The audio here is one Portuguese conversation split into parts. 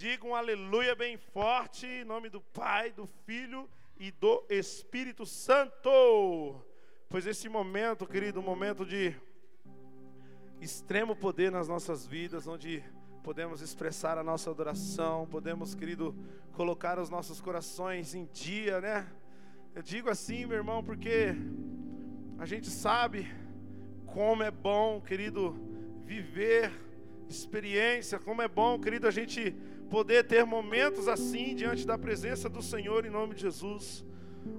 Diga um aleluia bem forte, em nome do Pai, do Filho e do Espírito Santo. Pois esse momento, querido, um momento de extremo poder nas nossas vidas, onde podemos expressar a nossa adoração, podemos, querido, colocar os nossos corações em dia, né? Eu digo assim, meu irmão, porque a gente sabe como é bom, querido, viver experiência, como é bom, querido, a gente poder ter momentos assim diante da presença do Senhor em nome de Jesus.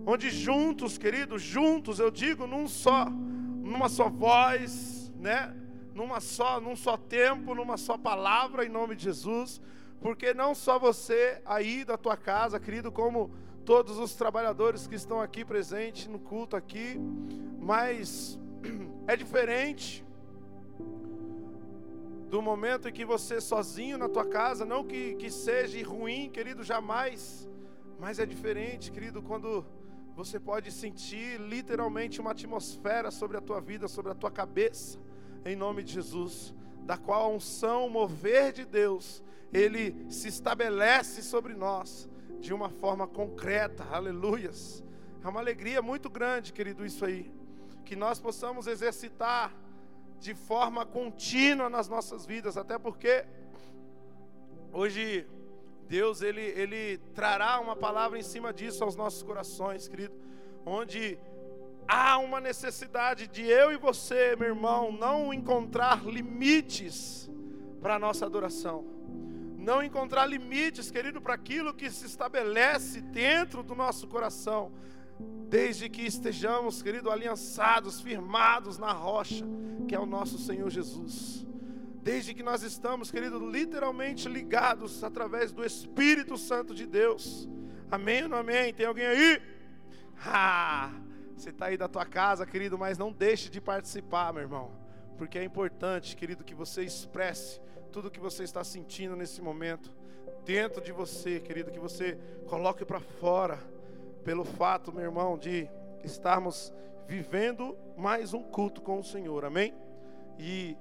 Onde juntos, querido, juntos, eu digo num só, numa só voz, né? Numa só, num só tempo, numa só palavra em nome de Jesus. Porque não só você aí da tua casa, querido, como todos os trabalhadores que estão aqui presentes no culto aqui, mas é diferente do momento em que você sozinho na tua casa, não que, que seja ruim, querido, jamais, mas é diferente, querido, quando você pode sentir literalmente uma atmosfera sobre a tua vida, sobre a tua cabeça, em nome de Jesus, da qual a unção, o mover de Deus, ele se estabelece sobre nós de uma forma concreta, aleluias. É uma alegria muito grande, querido, isso aí, que nós possamos exercitar de forma contínua nas nossas vidas, até porque hoje Deus ele, ele trará uma palavra em cima disso aos nossos corações, querido, onde há uma necessidade de eu e você, meu irmão, não encontrar limites para a nossa adoração. Não encontrar limites, querido, para aquilo que se estabelece dentro do nosso coração desde que estejamos, querido, aliançados, firmados na rocha, que é o nosso Senhor Jesus. Desde que nós estamos, querido, literalmente ligados através do Espírito Santo de Deus. Amém ou não amém? Tem alguém aí? Ah, você está aí da tua casa, querido, mas não deixe de participar, meu irmão. Porque é importante, querido, que você expresse tudo o que você está sentindo nesse momento. Dentro de você, querido, que você coloque para fora pelo fato, meu irmão, de estarmos vivendo mais um culto com o Senhor, amém? E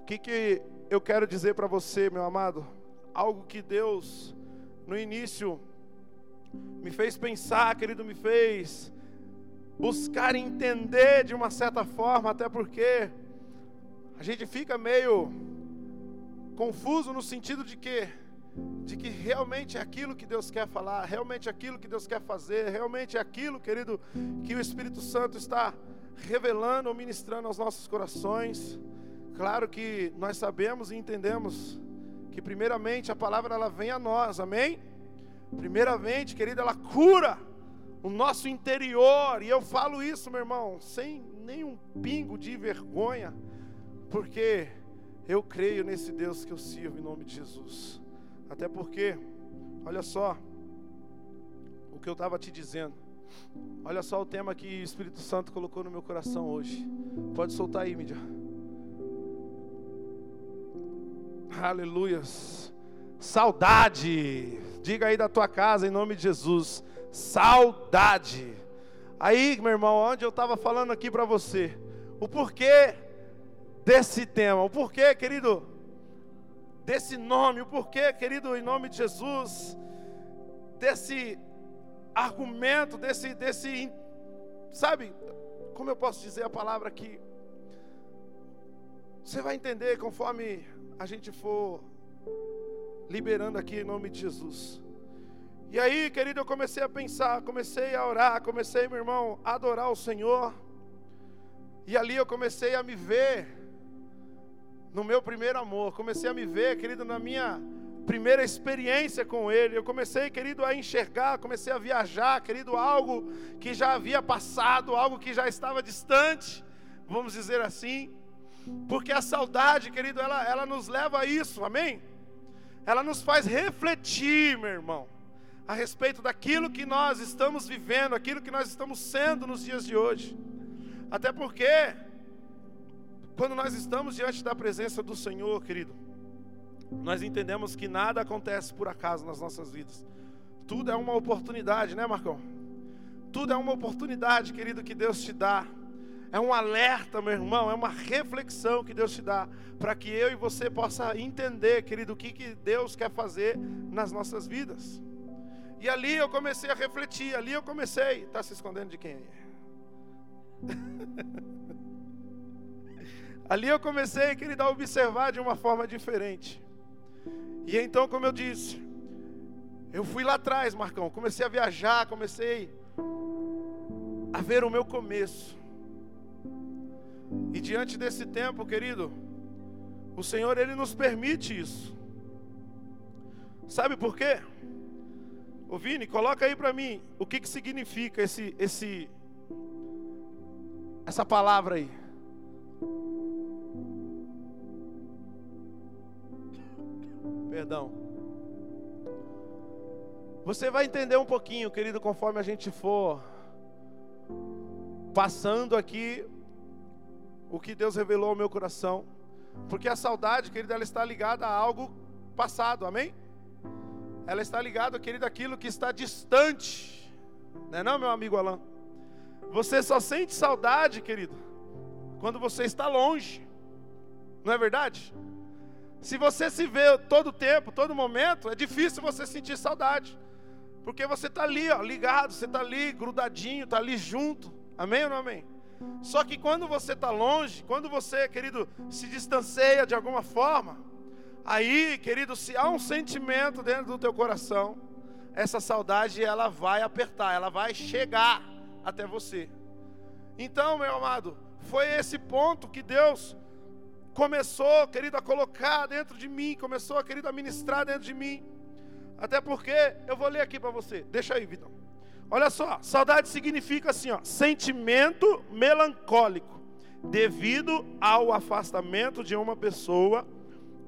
o que, que eu quero dizer para você, meu amado? Algo que Deus, no início, me fez pensar, querido, me fez buscar entender de uma certa forma, até porque a gente fica meio confuso no sentido de que de que realmente é aquilo que Deus quer falar, realmente é aquilo que Deus quer fazer, realmente é aquilo, querido, que o Espírito Santo está revelando ou ministrando aos nossos corações. Claro que nós sabemos e entendemos que primeiramente a palavra ela vem a nós, amém? Primeiramente, querido, ela cura o nosso interior, e eu falo isso, meu irmão, sem nenhum pingo de vergonha, porque eu creio nesse Deus que eu sirvo em nome de Jesus. Até porque, olha só, o que eu estava te dizendo. Olha só o tema que o Espírito Santo colocou no meu coração hoje. Pode soltar aí, mídia. Aleluias. Saudade. Diga aí da tua casa em nome de Jesus. Saudade. Aí, meu irmão, onde eu estava falando aqui para você, o porquê desse tema, o porquê, querido, desse nome, o porquê, querido, em nome de Jesus, desse argumento, desse, desse, sabe, como eu posso dizer a palavra aqui? Você vai entender conforme a gente for liberando aqui em nome de Jesus. E aí, querido, eu comecei a pensar, comecei a orar, comecei, meu irmão, a adorar o Senhor. E ali eu comecei a me ver no meu primeiro amor. Comecei a me ver, querido, na minha primeira experiência com Ele. Eu comecei, querido, a enxergar, comecei a viajar, querido, algo que já havia passado, algo que já estava distante, vamos dizer assim. Porque a saudade, querido, ela, ela nos leva a isso, amém? Ela nos faz refletir, meu irmão, a respeito daquilo que nós estamos vivendo, aquilo que nós estamos sendo nos dias de hoje. Até porque quando nós estamos diante da presença do Senhor, querido, nós entendemos que nada acontece por acaso nas nossas vidas. Tudo é uma oportunidade, né, Marcão? Tudo é uma oportunidade, querido, que Deus te dá. é um alerta, meu irmão, é uma reflexão que Deus te dá para que eu e você possa entender, querido, o que, que Deus quer fazer nas nossas vidas. E ali eu comecei a refletir, ali eu comecei. Está se escondendo de quem? ali eu comecei, querido, a observar de uma forma diferente. E então, como eu disse, eu fui lá atrás, Marcão, comecei a viajar, comecei a ver o meu começo. E diante desse tempo, querido, o Senhor ele nos permite isso. Sabe por quê? Ô Vini, coloca aí para mim o que, que significa esse, esse, essa palavra aí. Perdão. Você vai entender um pouquinho, querido, conforme a gente for passando aqui o que Deus revelou ao meu coração. Porque a saudade, querido, ela está ligada a algo passado, amém? Ela está ligada, querido, àquilo que está distante. Não é não, meu amigo Alain? Você só sente saudade, querido, quando você está longe. Não é verdade? Se você se vê todo tempo, todo momento, é difícil você sentir saudade. Porque você está ali, ó, ligado, você está ali, grudadinho, está ali junto. Amém ou não amém? Só que quando você está longe, quando você, querido, se distancia de alguma forma, aí, querido, se há um sentimento dentro do teu coração, essa saudade ela vai apertar, ela vai chegar até você. Então, meu amado, foi esse ponto que Deus começou, querido, a colocar dentro de mim, começou, querido, a ministrar dentro de mim. Até porque, eu vou ler aqui para você, deixa aí, Vitão. Olha só, saudade significa assim, ó, sentimento melancólico, devido ao afastamento de uma pessoa,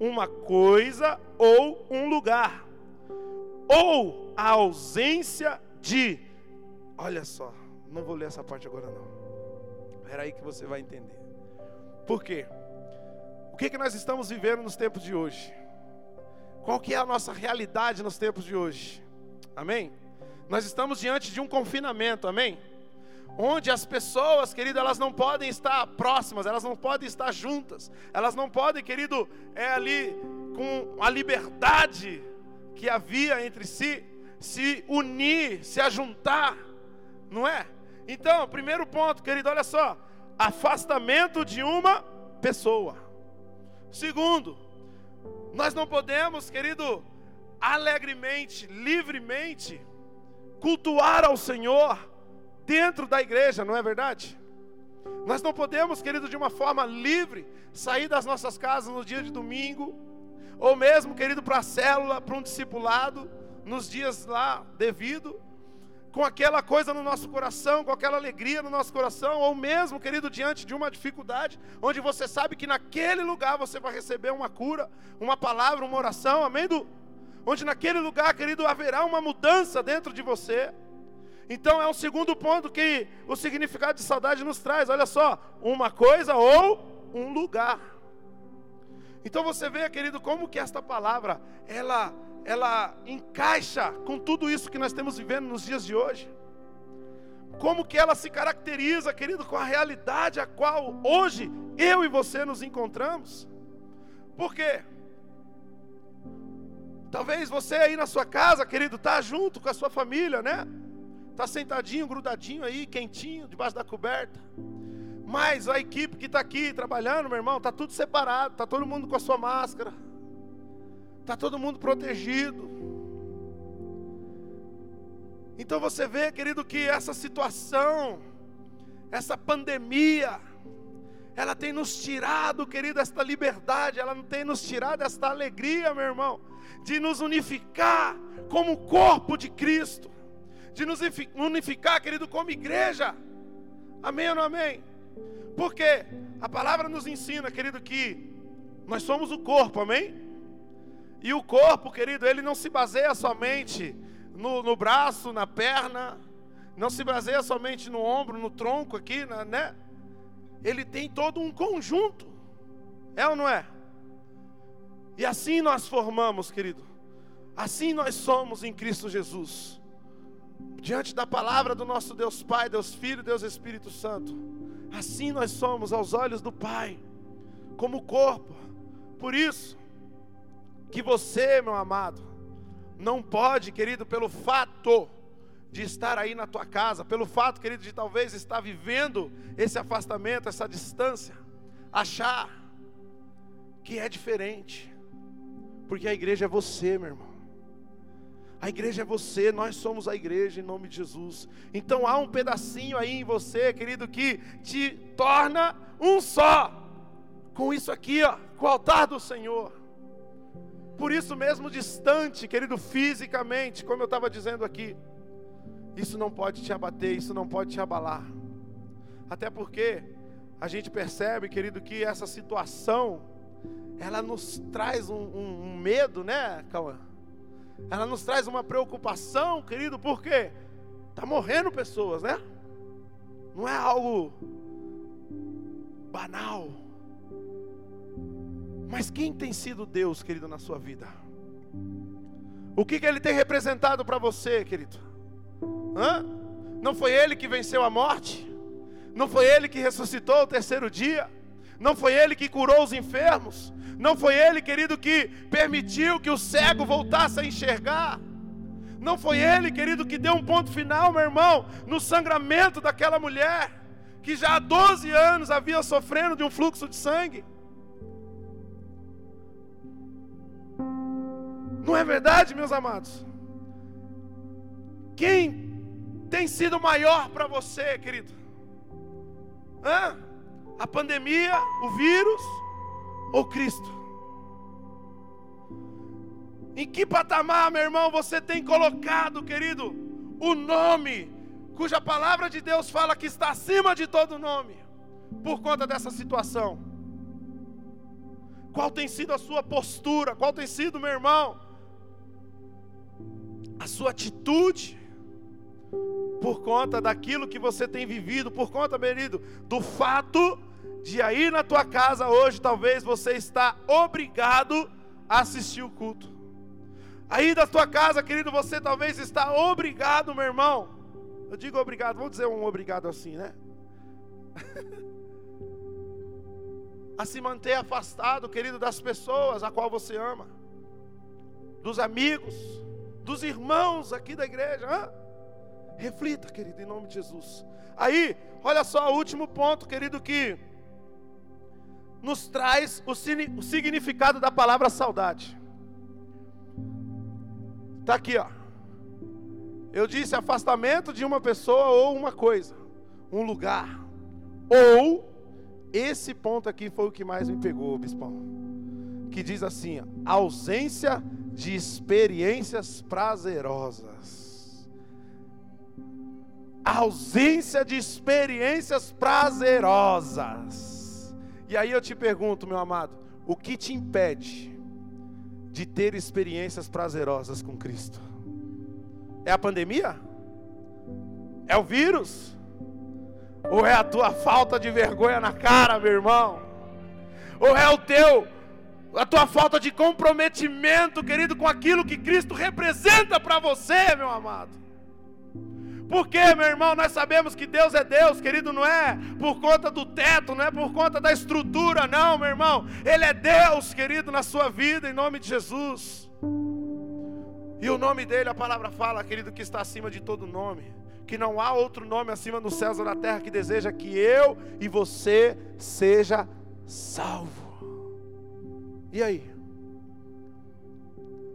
uma coisa ou um lugar, ou a ausência de. Olha só, não vou ler essa parte agora não. Espera aí que você vai entender. Por quê? O que, que nós estamos vivendo nos tempos de hoje? Qual que é a nossa realidade nos tempos de hoje? Amém? Nós estamos diante de um confinamento, amém? Onde as pessoas, querido, elas não podem estar próximas, elas não podem estar juntas, elas não podem, querido, é ali com a liberdade que havia entre si, se unir, se ajuntar, não é? Então, primeiro ponto, querido, olha só: afastamento de uma pessoa. Segundo, nós não podemos, querido, alegremente, livremente, cultuar ao Senhor dentro da igreja, não é verdade? Nós não podemos, querido, de uma forma livre, sair das nossas casas no dia de domingo, ou mesmo, querido, para a célula, para um discipulado, nos dias lá devido, com aquela coisa no nosso coração, com aquela alegria no nosso coração, ou mesmo, querido, diante de uma dificuldade, onde você sabe que naquele lugar você vai receber uma cura, uma palavra, uma oração, amém? Do, onde naquele lugar, querido, haverá uma mudança dentro de você. Então é o segundo ponto que o significado de saudade nos traz. Olha só, uma coisa ou um lugar. Então você vê, querido, como que esta palavra ela ela encaixa com tudo isso que nós temos vivendo nos dias de hoje? Como que ela se caracteriza, querido, com a realidade a qual hoje eu e você nos encontramos? Por quê? Talvez você aí na sua casa, querido, tá junto com a sua família, né? Tá sentadinho, grudadinho aí, quentinho, debaixo da coberta. Mas a equipe que está aqui trabalhando, meu irmão, tá tudo separado, tá todo mundo com a sua máscara Está todo mundo protegido. Então você vê, querido, que essa situação, essa pandemia, ela tem nos tirado, querido, esta liberdade, ela tem nos tirado esta alegria, meu irmão, de nos unificar como corpo de Cristo, de nos unificar, querido, como igreja. Amém ou não amém? Porque a palavra nos ensina, querido, que nós somos o corpo, amém? E o corpo, querido, ele não se baseia somente no, no braço, na perna, não se baseia somente no ombro, no tronco aqui, né? Ele tem todo um conjunto, é ou não é? E assim nós formamos, querido, assim nós somos em Cristo Jesus, diante da palavra do nosso Deus Pai, Deus Filho, Deus Espírito Santo. Assim nós somos aos olhos do Pai, como corpo. Por isso, que você, meu amado, não pode, querido, pelo fato de estar aí na tua casa, pelo fato, querido, de talvez estar vivendo esse afastamento, essa distância, achar que é diferente, porque a igreja é você, meu irmão. A igreja é você, nós somos a igreja em nome de Jesus. Então há um pedacinho aí em você, querido, que te torna um só com isso aqui, ó, com o altar do Senhor. Por isso mesmo distante, querido, fisicamente, como eu estava dizendo aqui, isso não pode te abater, isso não pode te abalar. Até porque a gente percebe, querido, que essa situação, ela nos traz um, um, um medo, né, Cauã? Ela nos traz uma preocupação, querido, porque está morrendo pessoas, né? Não é algo banal. Mas quem tem sido Deus, querido, na sua vida? O que, que Ele tem representado para você, querido? Hã? Não foi Ele que venceu a morte? Não foi Ele que ressuscitou o terceiro dia? Não foi Ele que curou os enfermos? Não foi Ele, querido, que permitiu que o cego voltasse a enxergar? Não foi Ele, querido, que deu um ponto final, meu irmão, no sangramento daquela mulher, que já há 12 anos havia sofrendo de um fluxo de sangue? Não é verdade, meus amados? Quem tem sido maior para você, querido? Hã? A pandemia, o vírus ou Cristo? Em que patamar, meu irmão, você tem colocado, querido, o nome cuja palavra de Deus fala que está acima de todo nome, por conta dessa situação? Qual tem sido a sua postura? Qual tem sido, meu irmão, a sua atitude, por conta daquilo que você tem vivido, por conta, querido, do fato de aí na tua casa hoje, talvez você está obrigado a assistir o culto. Aí da tua casa, querido, você talvez está obrigado, meu irmão. Eu digo obrigado, vamos dizer um obrigado assim, né? a se manter afastado, querido, das pessoas a qual você ama, dos amigos, dos irmãos aqui da igreja. Hã? Reflita, querido, em nome de Jesus. Aí, olha só o último ponto, querido, que nos traz o, o significado da palavra saudade. Está aqui, ó. Eu disse afastamento de uma pessoa ou uma coisa, um lugar. Ou, esse ponto aqui foi o que mais me pegou, bispão. Que diz assim: ó, ausência de experiências prazerosas. Ausência de experiências prazerosas. E aí eu te pergunto, meu amado, o que te impede de ter experiências prazerosas com Cristo? É a pandemia? É o vírus? Ou é a tua falta de vergonha na cara, meu irmão? Ou é o teu a tua falta de comprometimento, querido, com aquilo que Cristo representa para você, meu amado. Porque, meu irmão, nós sabemos que Deus é Deus, querido, não é por conta do teto, não é por conta da estrutura, não, meu irmão. Ele é Deus, querido, na sua vida, em nome de Jesus. E o nome dele, a palavra fala, querido, que está acima de todo nome. Que não há outro nome acima dos céus ou na terra que deseja que eu e você seja salvo. E aí?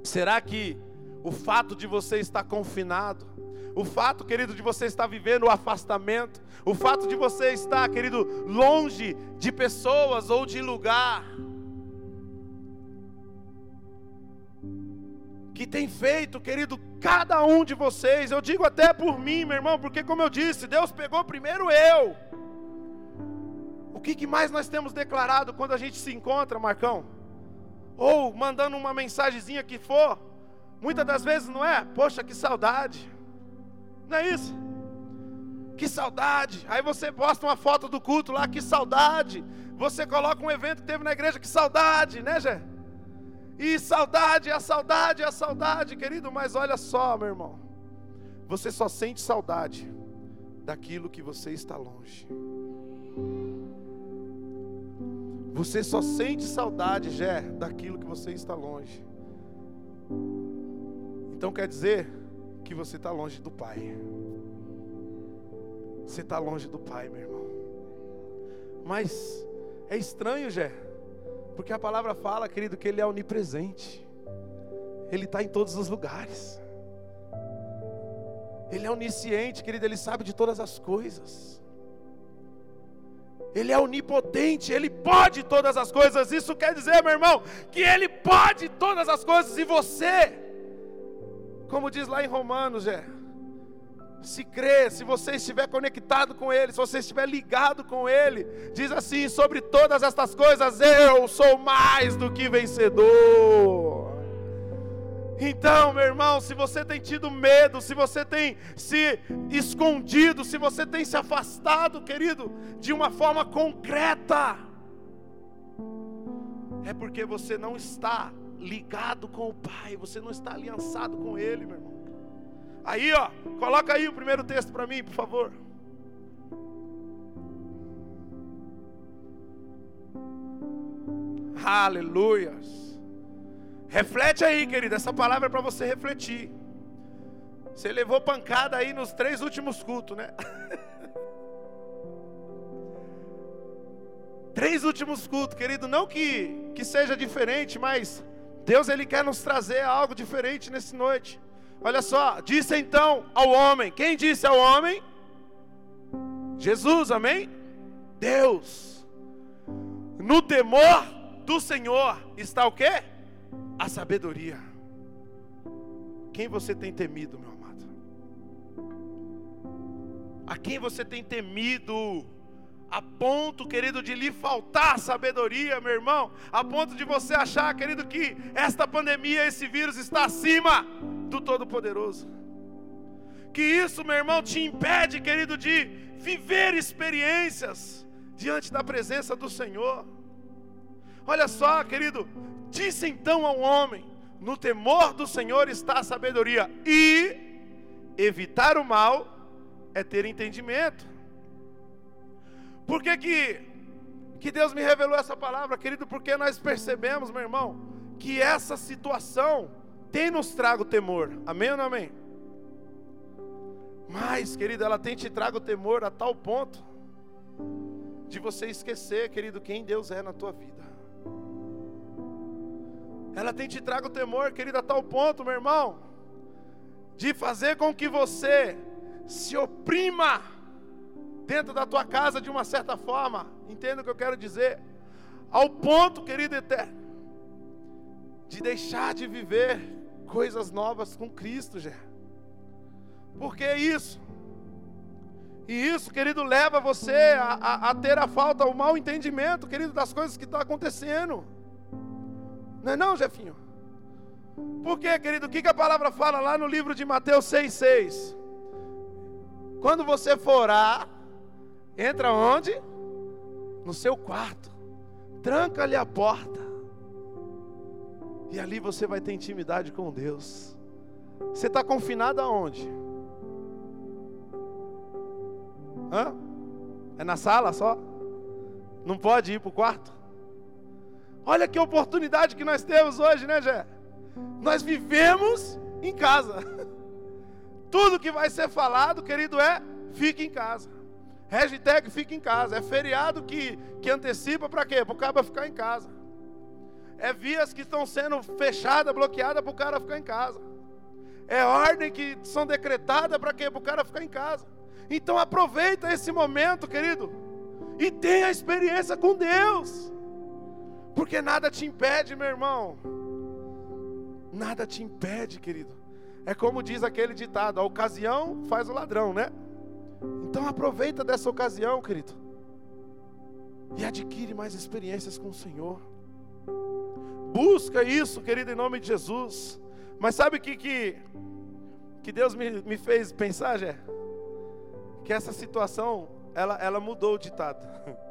Será que o fato de você estar confinado, o fato, querido, de você estar vivendo o afastamento, o fato de você estar, querido, longe de pessoas ou de lugar, que tem feito, querido, cada um de vocês, eu digo até por mim, meu irmão, porque como eu disse, Deus pegou primeiro eu. O que, que mais nós temos declarado quando a gente se encontra, Marcão? Ou mandando uma mensagenzinha que for, muitas das vezes não é, poxa, que saudade, não é isso? Que saudade, aí você posta uma foto do culto lá, que saudade, você coloca um evento que teve na igreja, que saudade, né, Gé? E saudade, a saudade, a saudade, querido, mas olha só, meu irmão, você só sente saudade daquilo que você está longe. Você só sente saudade, Jé, daquilo que você está longe. Então quer dizer que você está longe do Pai. Você está longe do Pai, meu irmão. Mas é estranho, Jé, porque a palavra fala, querido, que Ele é onipresente. Ele está em todos os lugares. Ele é onisciente, querido, Ele sabe de todas as coisas. Ele é onipotente, Ele pode todas as coisas. Isso quer dizer, meu irmão, que Ele pode todas as coisas e você, como diz lá em Romanos, é se crer, se você estiver conectado com Ele, se você estiver ligado com Ele, diz assim: sobre todas estas coisas eu sou mais do que vencedor. Então, meu irmão, se você tem tido medo, se você tem se escondido, se você tem se afastado, querido, de uma forma concreta, é porque você não está ligado com o Pai, você não está aliançado com Ele, meu irmão. Aí, ó, coloca aí o primeiro texto para mim, por favor. Aleluias. Reflete aí, querido, essa palavra é para você refletir. Você levou pancada aí nos três últimos cultos, né? três últimos cultos, querido, não que, que seja diferente, mas Deus ele quer nos trazer algo diferente nessa noite. Olha só, disse então ao homem: quem disse ao homem? Jesus, amém? Deus. No temor do Senhor está o que? A sabedoria. Quem você tem temido, meu amado? A quem você tem temido? A ponto, querido, de lhe faltar sabedoria, meu irmão. A ponto de você achar, querido, que esta pandemia, esse vírus está acima do Todo-Poderoso. Que isso, meu irmão, te impede, querido, de viver experiências diante da presença do Senhor. Olha só, querido, disse então ao homem: no temor do Senhor está a sabedoria, e evitar o mal é ter entendimento. Por que, que, que Deus me revelou essa palavra, querido? Porque nós percebemos, meu irmão, que essa situação tem nos trago temor. Amém ou não amém? Mas, querido, ela tem te trago temor a tal ponto de você esquecer, querido, quem Deus é na tua vida. Ela tem te trago temor, querido, a tal ponto, meu irmão, de fazer com que você se oprima dentro da tua casa de uma certa forma. Entenda o que eu quero dizer? Ao ponto, querido eterno, de deixar de viver coisas novas com Cristo, já. Por que isso? E isso, querido, leva você a, a, a, ter a falta, o mau entendimento, querido, das coisas que estão acontecendo. Não é não, Jefinho? Por quê, querido? O que, a palavra fala lá no livro de Mateus 6,6? Quando você for orar, entra onde? No seu quarto. Tranca-lhe a porta e ali você vai ter intimidade com Deus. Você está confinado aonde? Hã? É na sala só? Não pode ir para o quarto? Olha que oportunidade que nós temos hoje, né, Jé? Nós vivemos em casa. Tudo que vai ser falado, querido, é fique em casa. Hashtag fique em casa. É feriado que, que antecipa para quê? Para o cara ficar em casa é vias que estão sendo fechadas, bloqueadas para o cara ficar em casa. É ordem que são decretadas para quê? Para o cara ficar em casa. Então aproveita esse momento, querido, e tenha experiência com Deus. Porque nada te impede, meu irmão. Nada te impede, querido. É como diz aquele ditado: a ocasião faz o ladrão, né? Então aproveita dessa ocasião, querido. E adquire mais experiências com o Senhor. Busca isso, querido, em nome de Jesus. Mas sabe o que, que, que Deus me, me fez pensar, Jé? Que essa situação, ela, ela mudou o ditado.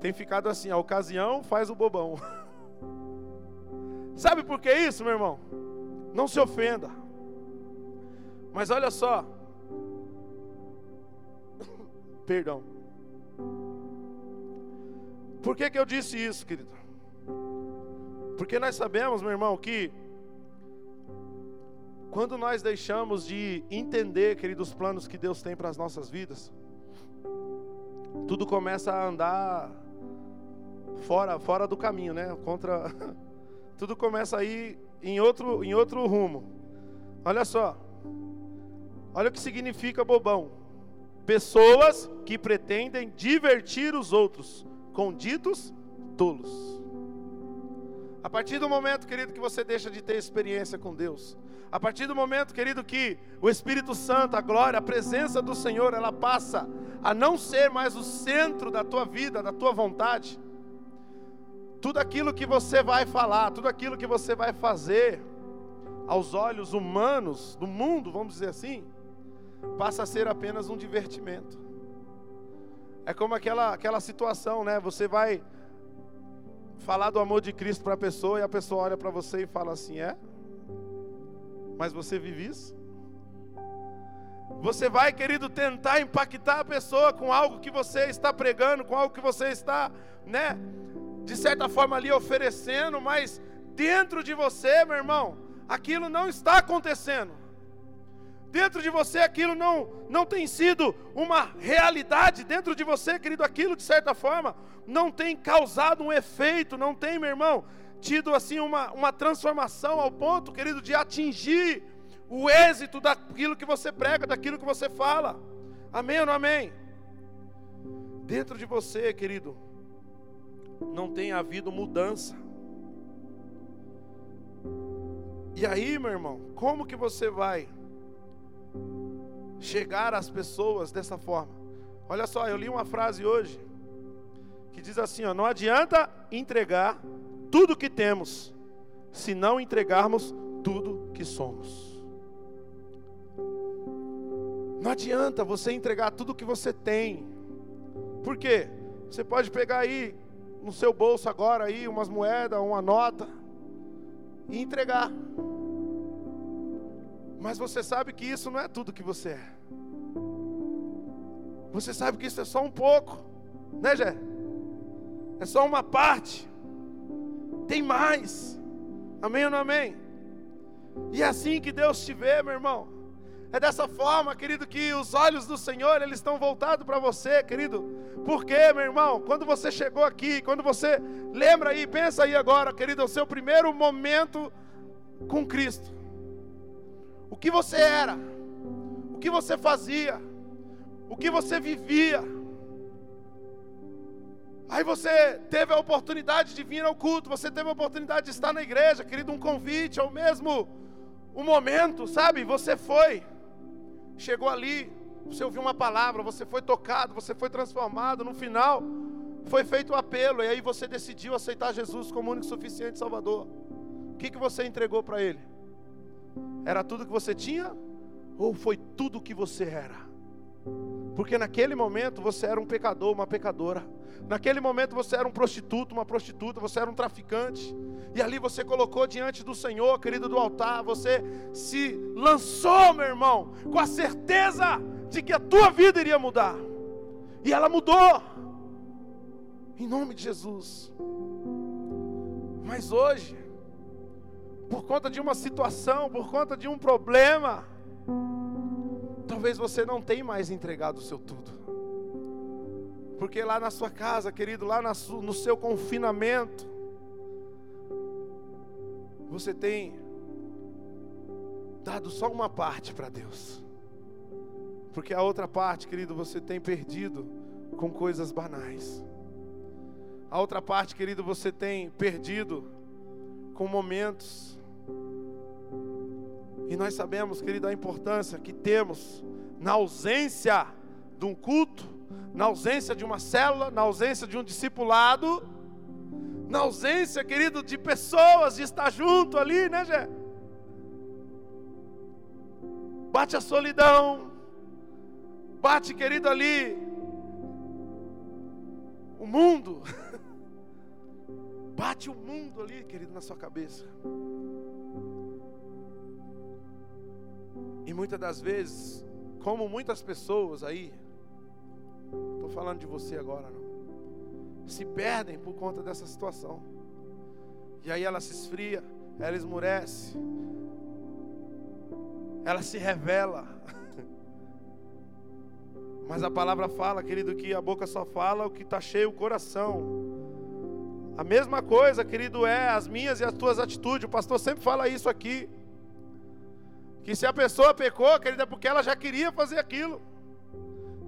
Tem ficado assim, a ocasião faz o bobão. Sabe por que isso, meu irmão? Não se ofenda. Mas olha só. Perdão. Por que, que eu disse isso, querido? Porque nós sabemos, meu irmão, que quando nós deixamos de entender, querido, os planos que Deus tem para as nossas vidas, tudo começa a andar fora, fora do caminho, né? Contra tudo começa a ir em outro, em outro rumo. Olha só. Olha o que significa bobão. Pessoas que pretendem divertir os outros com ditos tolos. A partir do momento, querido, que você deixa de ter experiência com Deus, a partir do momento, querido, que o Espírito Santo, a glória, a presença do Senhor, ela passa a não ser mais o centro da tua vida, da tua vontade, tudo aquilo que você vai falar, tudo aquilo que você vai fazer, aos olhos humanos do mundo, vamos dizer assim, passa a ser apenas um divertimento. É como aquela, aquela situação, né? Você vai falar do amor de Cristo para a pessoa e a pessoa olha para você e fala assim: É? Mas você vive isso? Você vai, querido, tentar impactar a pessoa com algo que você está pregando, com algo que você está, né, de certa forma ali oferecendo, mas dentro de você, meu irmão, aquilo não está acontecendo. Dentro de você aquilo não não tem sido uma realidade dentro de você, querido, aquilo de certa forma não tem causado um efeito, não tem, meu irmão, tido assim uma, uma transformação ao ponto, querido, de atingir o êxito daquilo que você prega, daquilo que você fala. Amém ou não amém? Dentro de você, querido, não tem havido mudança. E aí, meu irmão, como que você vai chegar às pessoas dessa forma? Olha só, eu li uma frase hoje que diz assim: ó, não adianta entregar tudo que temos se não entregarmos tudo que somos. Não adianta você entregar tudo que você tem. Por quê? Você pode pegar aí no seu bolso agora aí umas moedas, uma nota e entregar. Mas você sabe que isso não é tudo que você é. Você sabe que isso é só um pouco, né, Jé? É só uma parte. Tem mais. Amém ou não amém? E é assim que Deus te vê, meu irmão. É dessa forma, querido, que os olhos do Senhor, eles estão voltados para você, querido. Porque, meu irmão, quando você chegou aqui, quando você lembra aí, pensa aí agora, querido, o seu primeiro momento com Cristo. O que você era? O que você fazia? O que você vivia? Aí você teve a oportunidade de vir ao culto, você teve a oportunidade de estar na igreja, querido, um convite, ou mesmo um momento, sabe? Você foi, chegou ali, você ouviu uma palavra, você foi tocado, você foi transformado, no final foi feito o apelo, e aí você decidiu aceitar Jesus como único suficiente Salvador. O que, que você entregou para Ele? Era tudo que você tinha? Ou foi tudo que você era? Porque naquele momento você era um pecador, uma pecadora. Naquele momento você era um prostituto, uma prostituta, você era um traficante. E ali você colocou diante do Senhor, querido do altar, você se lançou, meu irmão, com a certeza de que a tua vida iria mudar. E ela mudou. Em nome de Jesus. Mas hoje, por conta de uma situação, por conta de um problema, talvez você não tenha mais entregado o seu tudo. Porque lá na sua casa, querido, lá no seu confinamento, você tem dado só uma parte para Deus. Porque a outra parte, querido, você tem perdido com coisas banais. A outra parte, querido, você tem perdido com momentos e nós sabemos, querido, a importância que temos na ausência de um culto, na ausência de uma célula, na ausência de um discipulado, na ausência, querido, de pessoas de estar junto ali, né, Gé? Bate a solidão, bate, querido, ali o mundo, bate o mundo ali, querido, na sua cabeça. E muitas das vezes, como muitas pessoas aí, estou falando de você agora, não. se perdem por conta dessa situação. E aí ela se esfria, ela esmurece, ela se revela. Mas a palavra fala, querido, que a boca só fala o que está cheio o coração. A mesma coisa, querido, é as minhas e as tuas atitudes. O pastor sempre fala isso aqui. Que se a pessoa pecou, querida, é porque ela já queria fazer aquilo.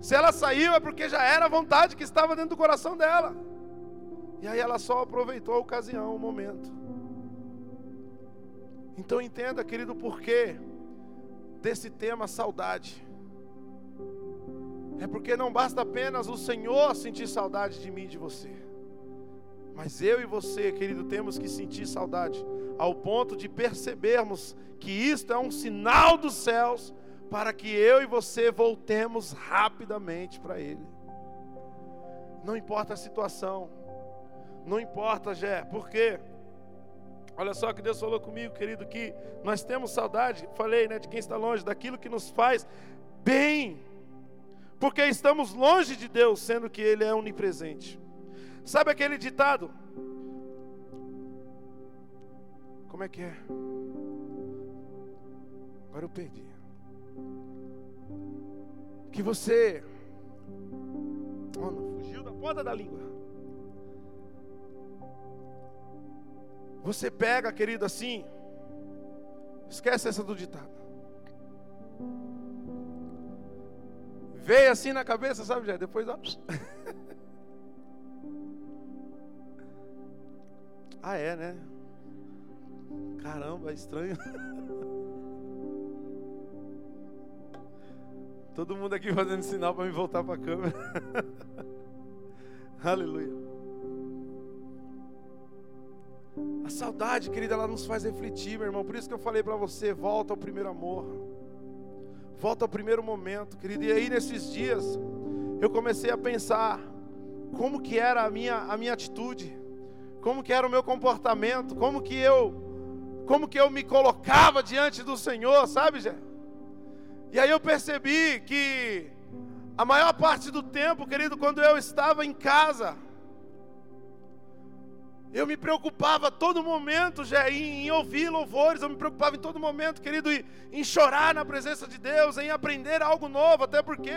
Se ela saiu, é porque já era a vontade que estava dentro do coração dela. E aí ela só aproveitou a ocasião, o momento. Então entenda, querido, o porquê desse tema saudade. É porque não basta apenas o Senhor sentir saudade de mim e de você. Mas eu e você, querido, temos que sentir saudade, ao ponto de percebermos que isto é um sinal dos céus para que eu e você voltemos rapidamente para Ele. Não importa a situação, não importa, Jé, por quê? Olha só que Deus falou comigo, querido, que nós temos saudade, falei, né, de quem está longe, daquilo que nos faz bem, porque estamos longe de Deus, sendo que Ele é onipresente. Sabe aquele ditado? Como é que é? Agora eu perdi que você oh, não, fugiu da ponta da língua. Você pega, querido, assim, esquece essa do ditado. Veio assim na cabeça, sabe, já? Depois, ó. ah, é, né? Caramba, é estranho. Todo mundo aqui fazendo sinal para me voltar para a câmera. Aleluia. A saudade, querida, ela nos faz refletir, meu irmão. Por isso que eu falei para você, volta ao primeiro amor. Volta ao primeiro momento, querido. E aí nesses dias eu comecei a pensar como que era a minha a minha atitude, como que era o meu comportamento, como que eu como que eu me colocava diante do Senhor, sabe, Jé? E aí eu percebi que a maior parte do tempo, querido, quando eu estava em casa, eu me preocupava a todo momento já em, em, ouvir louvores, eu me preocupava em todo momento, querido, em, em chorar na presença de Deus, em aprender algo novo, até porque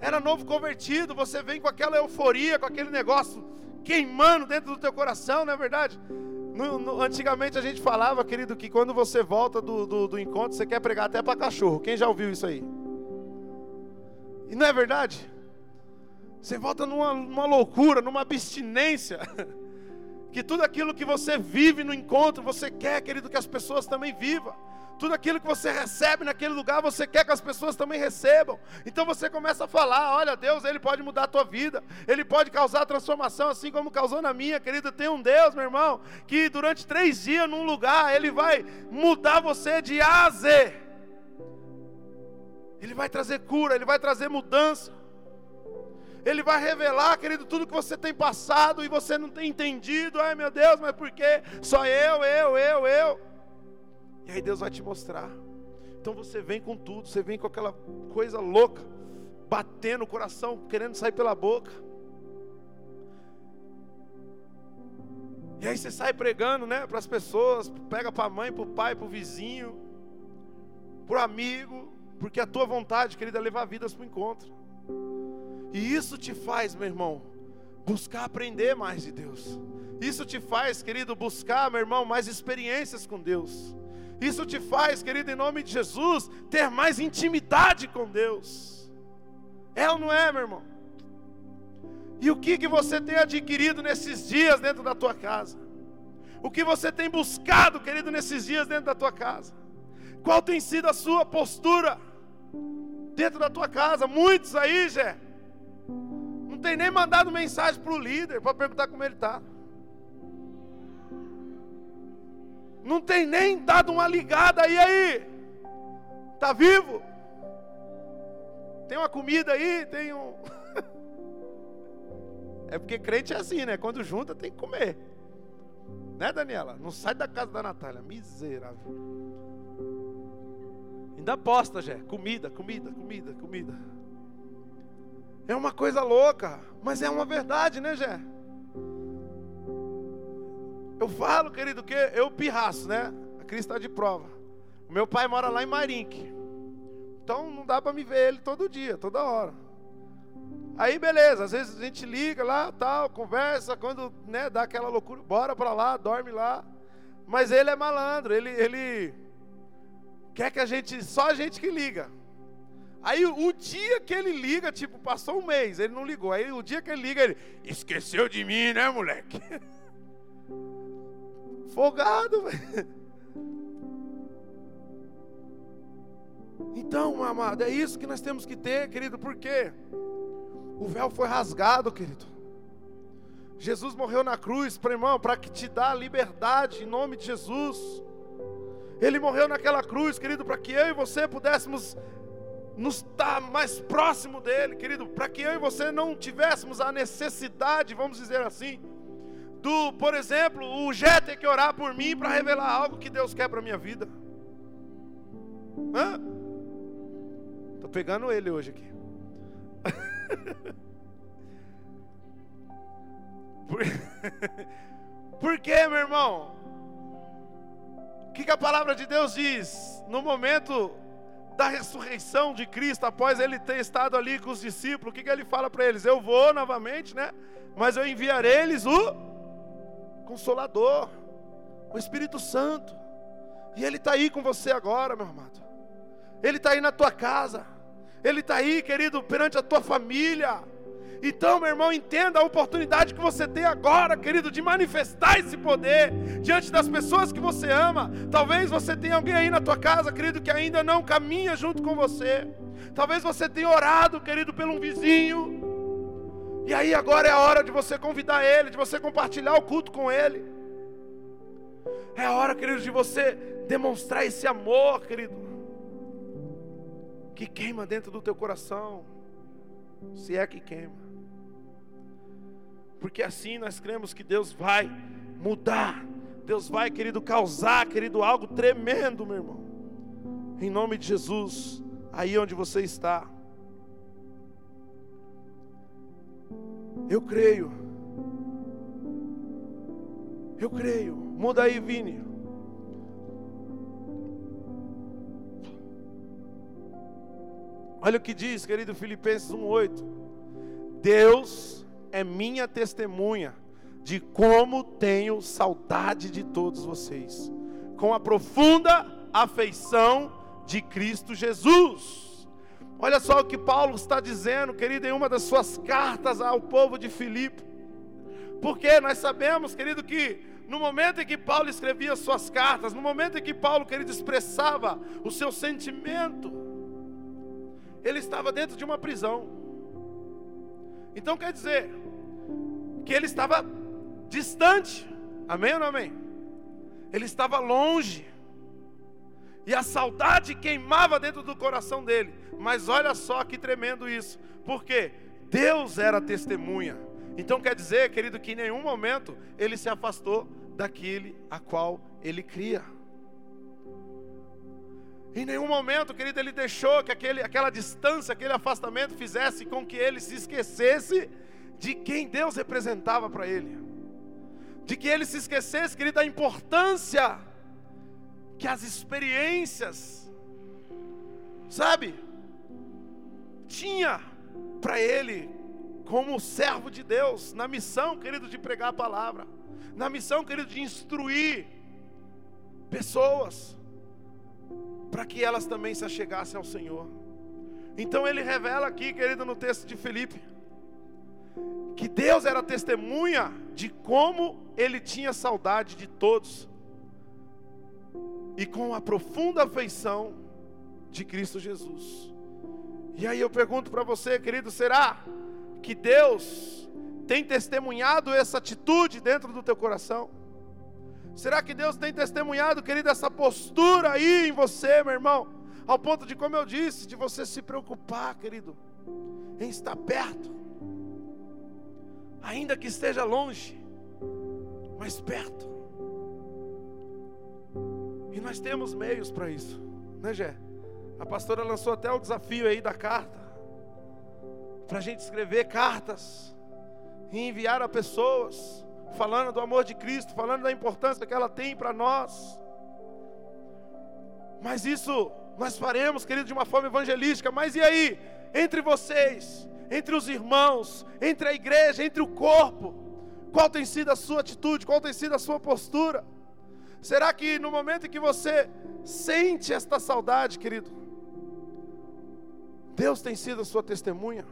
era novo convertido, você vem com aquela euforia, com aquele negócio queimando dentro do teu coração, não é verdade? No, no, antigamente a gente falava, querido, que quando você volta do, do, do encontro, você quer pregar até para cachorro. Quem já ouviu isso aí? E não é verdade? Você volta numa, numa loucura, numa abstinência. Que tudo aquilo que você vive no encontro, você quer, querido, que as pessoas também vivam. Tudo aquilo que você recebe naquele lugar, você quer que as pessoas também recebam. Então você começa a falar: olha, Deus, Ele pode mudar a tua vida, Ele pode causar transformação, assim como causou na minha, querida. Tem um Deus, meu irmão, que durante três dias num lugar, Ele vai mudar você de A a Z. Ele vai trazer cura, Ele vai trazer mudança. Ele vai revelar, querido, tudo que você tem passado e você não tem entendido. Ai meu Deus, mas por que só eu, eu, eu, eu? E aí Deus vai te mostrar. Então você vem com tudo, você vem com aquela coisa louca, batendo o coração, querendo sair pela boca. E aí você sai pregando, né, para as pessoas, pega para a mãe, para o pai, para o vizinho, para o amigo, porque a tua vontade, querida, é levar vidas para o encontro. E isso te faz, meu irmão, buscar aprender mais de Deus. Isso te faz, querido, buscar, meu irmão, mais experiências com Deus. Isso te faz, querido, em nome de Jesus, ter mais intimidade com Deus. É ou não é, meu irmão? E o que, que você tem adquirido nesses dias dentro da tua casa? O que você tem buscado, querido, nesses dias dentro da tua casa? Qual tem sido a sua postura dentro da tua casa? Muitos aí, não tem nem mandado mensagem para o líder para perguntar como ele está. não tem nem dado uma ligada aí aí. Tá vivo? Tem uma comida aí, tem um É porque crente é assim, né? Quando junta tem que comer. Né, Daniela? Não sai da casa da Natália, miserável. Ainda aposta, Jé. Comida, comida, comida, comida. É uma coisa louca, mas é uma verdade, né, Jé? Eu falo, querido, que eu pirraço, né? A Cris está de prova. O meu pai mora lá em Marinque. Então não dá para me ver ele todo dia, toda hora. Aí beleza, às vezes a gente liga lá, tal, conversa, quando né, dá aquela loucura, bora para lá, dorme lá. Mas ele é malandro, ele, ele quer que a gente, só a gente que liga. Aí o dia que ele liga, tipo, passou um mês, ele não ligou. Aí o dia que ele liga, ele esqueceu de mim, né, moleque? Folgado, velho. Então, amado, é isso que nós temos que ter, querido, porque o véu foi rasgado, querido. Jesus morreu na cruz, para irmão, para que te dá liberdade em nome de Jesus. Ele morreu naquela cruz, querido, para que eu e você pudéssemos nos estar mais próximo dele, querido, para que eu e você não tivéssemos a necessidade, vamos dizer assim, do, por exemplo, o Jé ter que orar por mim para revelar algo que Deus quer para minha vida. Estou pegando ele hoje aqui. Por, Por quê, meu irmão? O que, que a palavra de Deus diz? No momento da ressurreição de Cristo, após ele ter estado ali com os discípulos, o que, que ele fala para eles? Eu vou novamente, né? Mas eu enviarei eles o Consolador, o Espírito Santo. E ele está aí com você agora, meu amado. Ele está aí na tua casa. Ele está aí, querido, perante a tua família. Então, meu irmão, entenda a oportunidade que você tem agora, querido, de manifestar esse poder diante das pessoas que você ama. Talvez você tenha alguém aí na tua casa, querido, que ainda não caminha junto com você. Talvez você tenha orado, querido, pelo um vizinho. E aí agora é a hora de você convidar ele, de você compartilhar o culto com ele. É a hora, querido, de você demonstrar esse amor, querido, que queima dentro do teu coração, se é que queima porque assim nós cremos que Deus vai mudar, Deus vai, querido, causar, querido, algo tremendo, meu irmão, em nome de Jesus, aí onde você está. Eu creio, eu creio, muda aí, Vini. Olha o que diz, querido Filipenses 1:8. Deus é minha testemunha de como tenho saudade de todos vocês, com a profunda afeição de Cristo Jesus. Olha só o que Paulo está dizendo, querido, em uma das suas cartas ao povo de Filipe. Porque nós sabemos, querido, que no momento em que Paulo escrevia suas cartas, no momento em que Paulo, querido, expressava o seu sentimento, ele estava dentro de uma prisão. Então quer dizer, que ele estava distante. Amém ou não amém? Ele estava longe. E a saudade queimava dentro do coração dele. Mas olha só que tremendo isso. Porque Deus era testemunha. Então quer dizer, querido, que em nenhum momento ele se afastou daquele a qual ele cria. Em nenhum momento, querido, ele deixou que aquele, aquela distância, aquele afastamento fizesse com que ele se esquecesse de quem Deus representava para ele, de que ele se esquecesse, querido, da importância que as experiências, sabe, tinha para ele como servo de Deus, na missão, querido, de pregar a palavra, na missão, querido, de instruir pessoas, para que elas também se achegassem ao Senhor. Então ele revela aqui, querido, no texto de Filipe, que Deus era testemunha de como ele tinha saudade de todos e com a profunda afeição de Cristo Jesus. E aí eu pergunto para você, querido, será que Deus tem testemunhado essa atitude dentro do teu coração? Será que Deus tem testemunhado, querido, essa postura aí em você, meu irmão? Ao ponto de, como eu disse, de você se preocupar, querido, em estar perto ainda que esteja longe, mas perto. E nós temos meios para isso, né, Gé? A pastora lançou até o desafio aí da carta, para a gente escrever cartas e enviar a pessoas, falando do amor de Cristo, falando da importância que ela tem para nós. Mas isso nós faremos, querido, de uma forma evangelística. Mas e aí? Entre vocês, entre os irmãos, entre a igreja, entre o corpo, qual tem sido a sua atitude? Qual tem sido a sua postura? Será que no momento em que você sente esta saudade, querido, Deus tem sido a sua testemunha?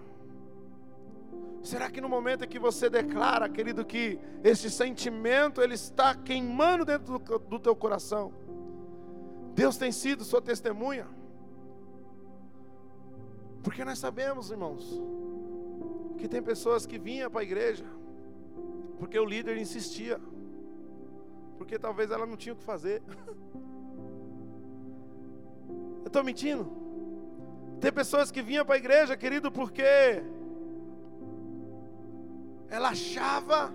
Será que no momento em que você declara, querido, que este sentimento ele está queimando dentro do, do teu coração, Deus tem sido sua testemunha? Porque nós sabemos, irmãos, que tem pessoas que vinham para a igreja porque o líder insistia, porque talvez ela não tinha o que fazer. Eu estou mentindo? Tem pessoas que vinham para a igreja, querido, porque ela achava,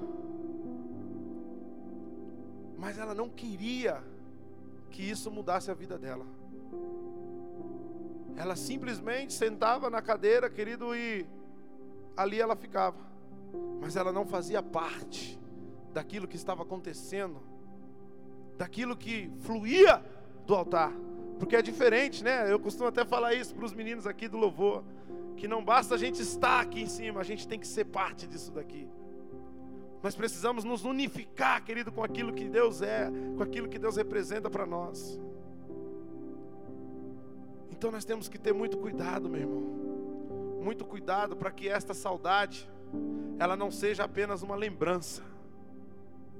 mas ela não queria que isso mudasse a vida dela. Ela simplesmente sentava na cadeira, querido, e ali ela ficava. Mas ela não fazia parte daquilo que estava acontecendo, daquilo que fluía do altar. Porque é diferente, né? Eu costumo até falar isso para os meninos aqui do louvor que não basta a gente estar aqui em cima, a gente tem que ser parte disso daqui. Nós precisamos nos unificar, querido, com aquilo que Deus é, com aquilo que Deus representa para nós. Então nós temos que ter muito cuidado, meu irmão. Muito cuidado para que esta saudade ela não seja apenas uma lembrança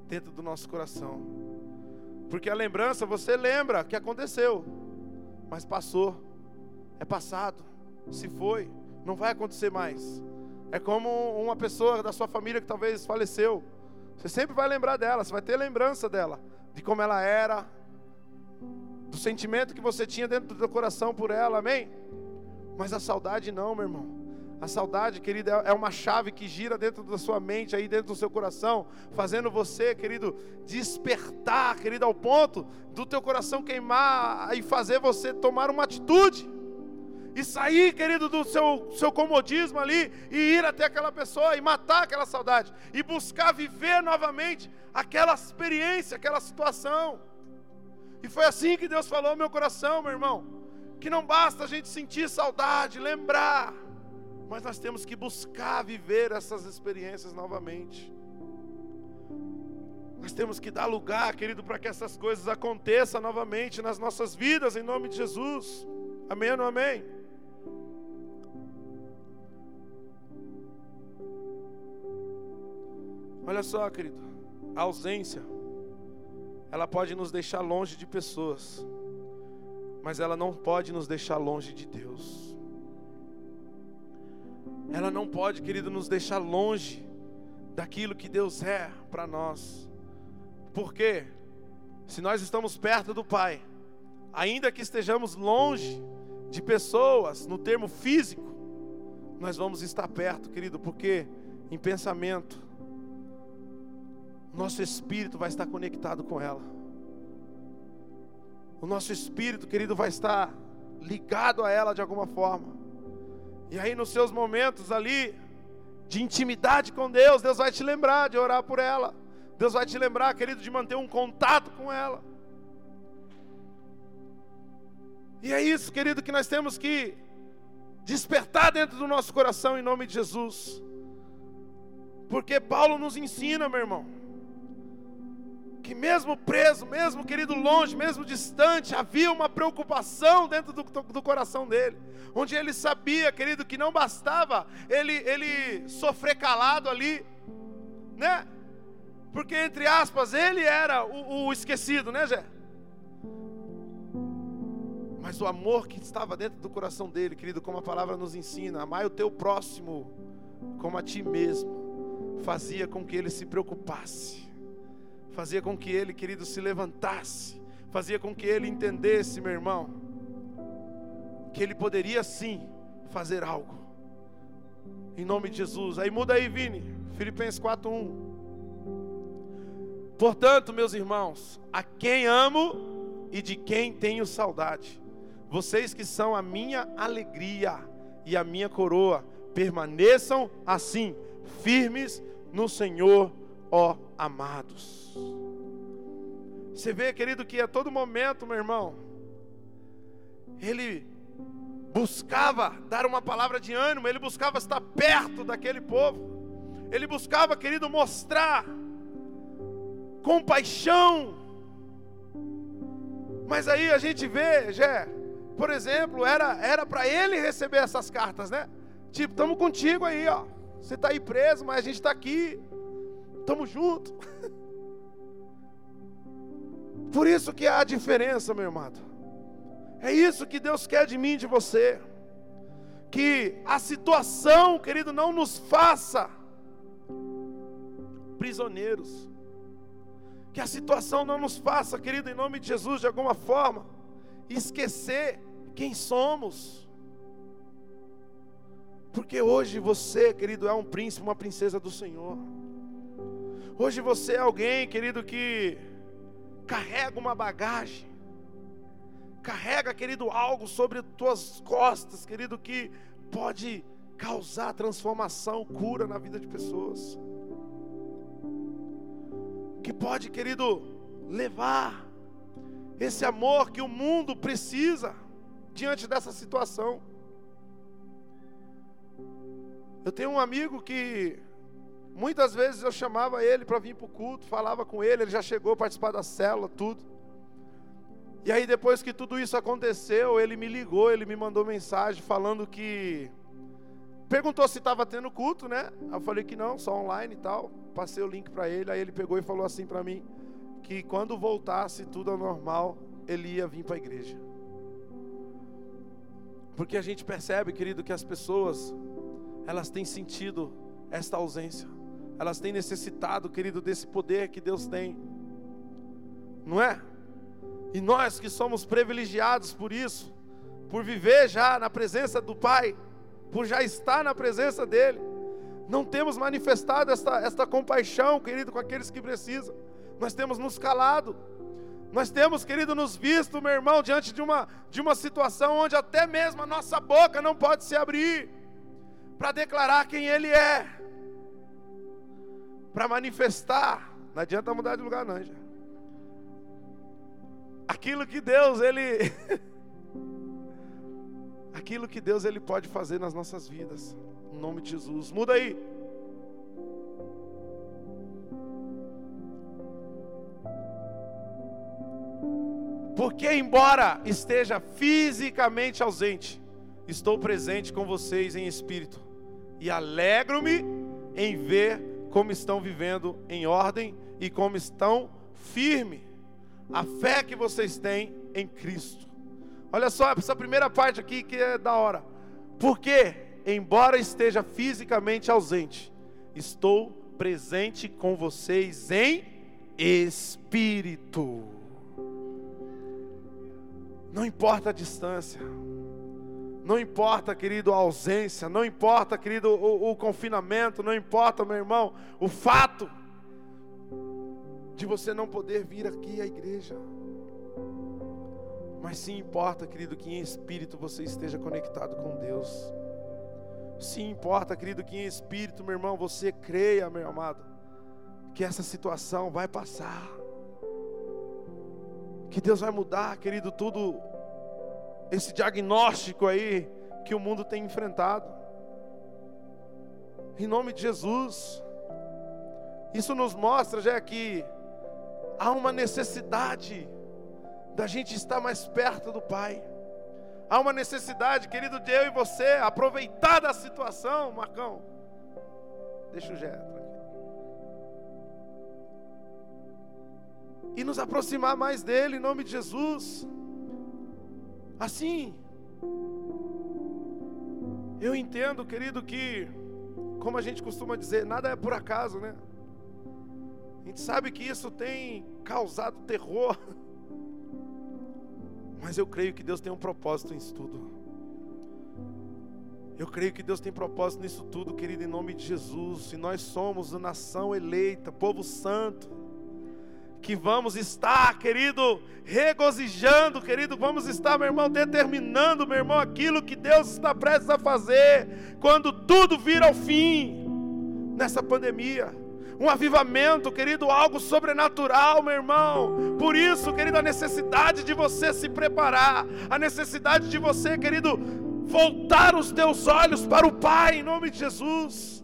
dentro do nosso coração. Porque a lembrança, você lembra que aconteceu, mas passou, é passado, se foi não vai acontecer mais. É como uma pessoa da sua família que talvez faleceu. Você sempre vai lembrar dela, você vai ter lembrança dela, de como ela era, do sentimento que você tinha dentro do seu coração por ela, amém? Mas a saudade não, meu irmão. A saudade, querido, é uma chave que gira dentro da sua mente, aí dentro do seu coração, fazendo você, querido, despertar, querido, ao ponto do teu coração queimar e fazer você tomar uma atitude e sair, querido, do seu, seu comodismo ali e ir até aquela pessoa e matar aquela saudade e buscar viver novamente aquela experiência, aquela situação. E foi assim que Deus falou no meu coração, meu irmão, que não basta a gente sentir saudade, lembrar, mas nós temos que buscar viver essas experiências novamente. Nós temos que dar lugar, querido, para que essas coisas aconteçam novamente nas nossas vidas, em nome de Jesus. Amém ou não amém? Olha só, querido, a ausência, ela pode nos deixar longe de pessoas, mas ela não pode nos deixar longe de Deus. Ela não pode, querido, nos deixar longe daquilo que Deus é para nós. Porque se nós estamos perto do Pai, ainda que estejamos longe de pessoas, no termo físico, nós vamos estar perto, querido, porque em pensamento, nosso espírito vai estar conectado com ela. O nosso espírito, querido, vai estar ligado a ela de alguma forma. E aí, nos seus momentos ali de intimidade com Deus, Deus vai te lembrar de orar por ela. Deus vai te lembrar, querido, de manter um contato com ela. E é isso, querido, que nós temos que despertar dentro do nosso coração em nome de Jesus. Porque Paulo nos ensina, meu irmão, que mesmo preso, mesmo querido longe, mesmo distante, havia uma preocupação dentro do, do, coração dele, onde ele sabia, querido, que não bastava ele, ele sofrer calado ali, né? Porque, entre aspas, ele era o, o esquecido, né, Jé? Mas o amor que estava dentro do coração dele, querido, como a palavra nos ensina, amar o teu próximo como a ti mesmo, fazia com que ele se preocupasse fazia com que ele, querido, se levantasse, fazia com que ele entendesse, meu irmão, que ele poderia sim fazer algo. Em nome de Jesus. Aí muda aí, Vini. Filipenses 4:1. Portanto, meus irmãos, a quem amo e de quem tenho saudade, vocês que são a minha alegria e a minha coroa, permaneçam assim, firmes no Senhor ó amados. Você vê, querido, que a todo momento, meu irmão, ele buscava dar uma palavra de ânimo, ele buscava estar perto daquele povo, ele buscava, querido, mostrar compaixão. Mas aí a gente vê, Jé, por exemplo, era era para ele receber essas cartas, né? Tipo, estamos contigo aí, ó. Você está aí preso, mas a gente está aqui. Estamos juntos. Por isso que há a diferença, meu irmão. É isso que Deus quer de mim de você. Que a situação, querido, não nos faça prisioneiros. Que a situação não nos faça, querido, em nome de Jesus, de alguma forma, esquecer quem somos. Porque hoje você, querido, é um príncipe, uma princesa do Senhor. Hoje você é alguém, querido, que carrega uma bagagem. Carrega, querido, algo sobre tuas costas, querido, que pode causar transformação, cura na vida de pessoas. Que pode, querido, levar esse amor que o mundo precisa diante dessa situação. Eu tenho um amigo que Muitas vezes eu chamava ele para vir para o culto, falava com ele, ele já chegou a participar da célula, tudo. E aí depois que tudo isso aconteceu, ele me ligou, ele me mandou mensagem falando que perguntou se estava tendo culto, né? Eu falei que não, só online e tal. Passei o link para ele, aí ele pegou e falou assim para mim que quando voltasse tudo ao normal, ele ia vir para a igreja. Porque a gente percebe, querido, que as pessoas elas têm sentido esta ausência elas têm necessitado, querido, desse poder que Deus tem, não é? E nós que somos privilegiados por isso, por viver já na presença do Pai, por já estar na presença dEle, não temos manifestado esta, esta compaixão, querido, com aqueles que precisam, nós temos nos calado, nós temos, querido, nos visto, meu irmão, diante de uma, de uma situação onde até mesmo a nossa boca não pode se abrir para declarar quem Ele é para manifestar. Não adianta mudar de lugar, não, já. Aquilo que Deus, Ele. Aquilo que Deus ele pode fazer nas nossas vidas. Em nome de Jesus. Muda aí. Porque, embora esteja fisicamente ausente, estou presente com vocês em espírito e alegro-me em ver como estão vivendo em ordem e como estão firme a fé que vocês têm em Cristo. Olha só essa primeira parte aqui que é da hora. Porque, embora esteja fisicamente ausente, estou presente com vocês em espírito. Não importa a distância. Não importa, querido, a ausência, não importa, querido, o, o confinamento, não importa, meu irmão, o fato de você não poder vir aqui à igreja. Mas sim importa, querido, que em espírito você esteja conectado com Deus. Sim importa, querido, que em espírito, meu irmão, você creia, meu amado, que essa situação vai passar. Que Deus vai mudar, querido, tudo esse diagnóstico aí que o mundo tem enfrentado. Em nome de Jesus. Isso nos mostra já que há uma necessidade da gente estar mais perto do Pai. Há uma necessidade, querido, de eu e você aproveitar da situação, Marcão. Deixa o Gé E nos aproximar mais dele, em nome de Jesus. Assim, eu entendo, querido, que, como a gente costuma dizer, nada é por acaso, né? A gente sabe que isso tem causado terror, mas eu creio que Deus tem um propósito nisso tudo. Eu creio que Deus tem propósito nisso tudo, querido, em nome de Jesus. E nós somos a nação eleita, povo santo que vamos estar, querido, regozijando, querido, vamos estar, meu irmão, determinando, meu irmão, aquilo que Deus está prestes a fazer, quando tudo vir ao fim, nessa pandemia. um avivamento, querido, algo sobrenatural, meu irmão. Por isso, querido, a necessidade de você se preparar, a necessidade de você, querido, voltar os teus olhos para o Pai, em nome de Jesus.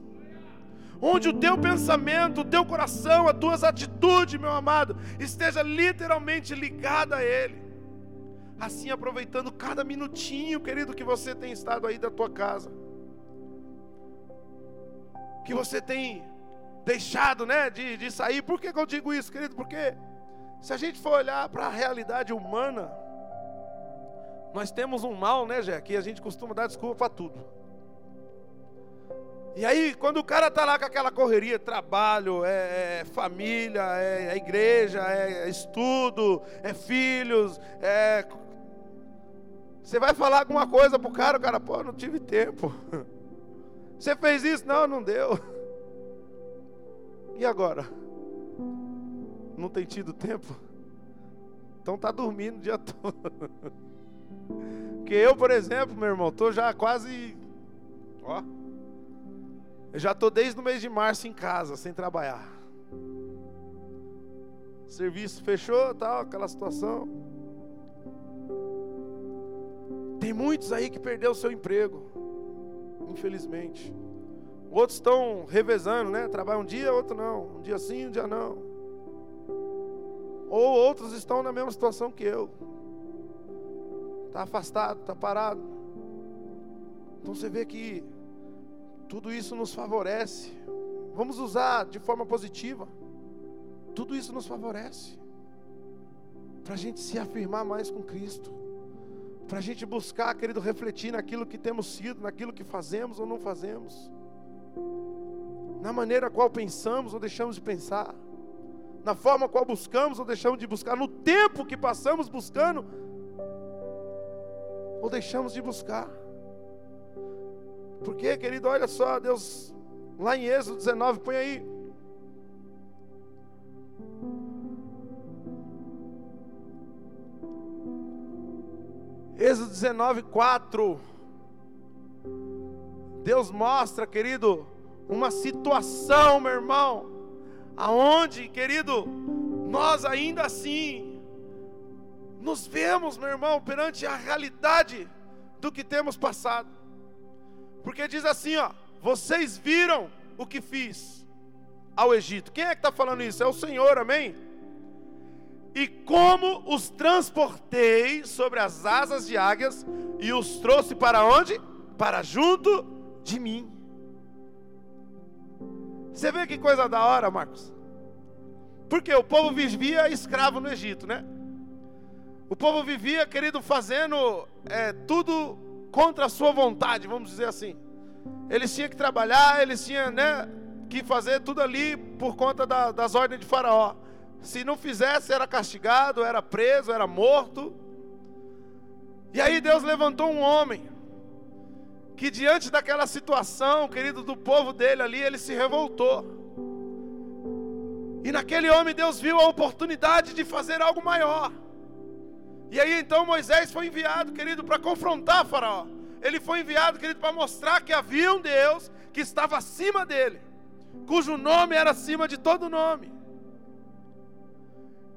Onde o teu pensamento, o teu coração, as tuas atitudes, meu amado, esteja literalmente ligada a Ele. Assim, aproveitando cada minutinho, querido, que você tem estado aí da tua casa. Que você tem deixado né, de, de sair. Por que, que eu digo isso, querido? Porque se a gente for olhar para a realidade humana, nós temos um mal, né, Jé? Que a gente costuma dar desculpa para tudo. E aí, quando o cara tá lá com aquela correria, trabalho, é, é família, é, é, igreja, é, é estudo, é filhos, é... Você vai falar alguma coisa pro cara, o cara, pô, não tive tempo. Você fez isso? Não, não deu. E agora? Não tem tido tempo? Então tá dormindo o dia todo. Porque eu, por exemplo, meu irmão, tô já quase. Ó. Eu já tô desde o mês de março em casa, sem trabalhar. Serviço fechou, tal, aquela situação. Tem muitos aí que perdeu o seu emprego, infelizmente. Outros estão revezando, né? Trabalha um dia, outro não. Um dia sim, um dia não. Ou outros estão na mesma situação que eu. Está afastado, está parado. Então você vê que tudo isso nos favorece. Vamos usar de forma positiva. Tudo isso nos favorece. Para a gente se afirmar mais com Cristo. Para a gente buscar, querido, refletir naquilo que temos sido, naquilo que fazemos ou não fazemos na maneira qual pensamos ou deixamos de pensar, na forma qual buscamos ou deixamos de buscar, no tempo que passamos buscando ou deixamos de buscar. Porque, querido, olha só, Deus, lá em Êxodo 19, põe aí. Êxodo 19, 4. Deus mostra, querido, uma situação, meu irmão, aonde, querido, nós ainda assim nos vemos, meu irmão, perante a realidade do que temos passado. Porque diz assim, ó, vocês viram o que fiz ao Egito. Quem é que está falando isso? É o Senhor, amém? E como os transportei sobre as asas de águias e os trouxe para onde? Para junto de mim. Você vê que coisa da hora, Marcos? Porque o povo vivia escravo no Egito, né? O povo vivia, querido, fazendo é, tudo contra a sua vontade, vamos dizer assim. Eles tinham que trabalhar, eles tinham né, que fazer tudo ali por conta da, das ordens de Faraó. Se não fizesse, era castigado, era preso, era morto. E aí Deus levantou um homem que diante daquela situação, querido, do povo dele ali, ele se revoltou. E naquele homem Deus viu a oportunidade de fazer algo maior. E aí então Moisés foi enviado, querido, para confrontar Faraó. Ele foi enviado, querido, para mostrar que havia um Deus que estava acima dele, cujo nome era acima de todo nome.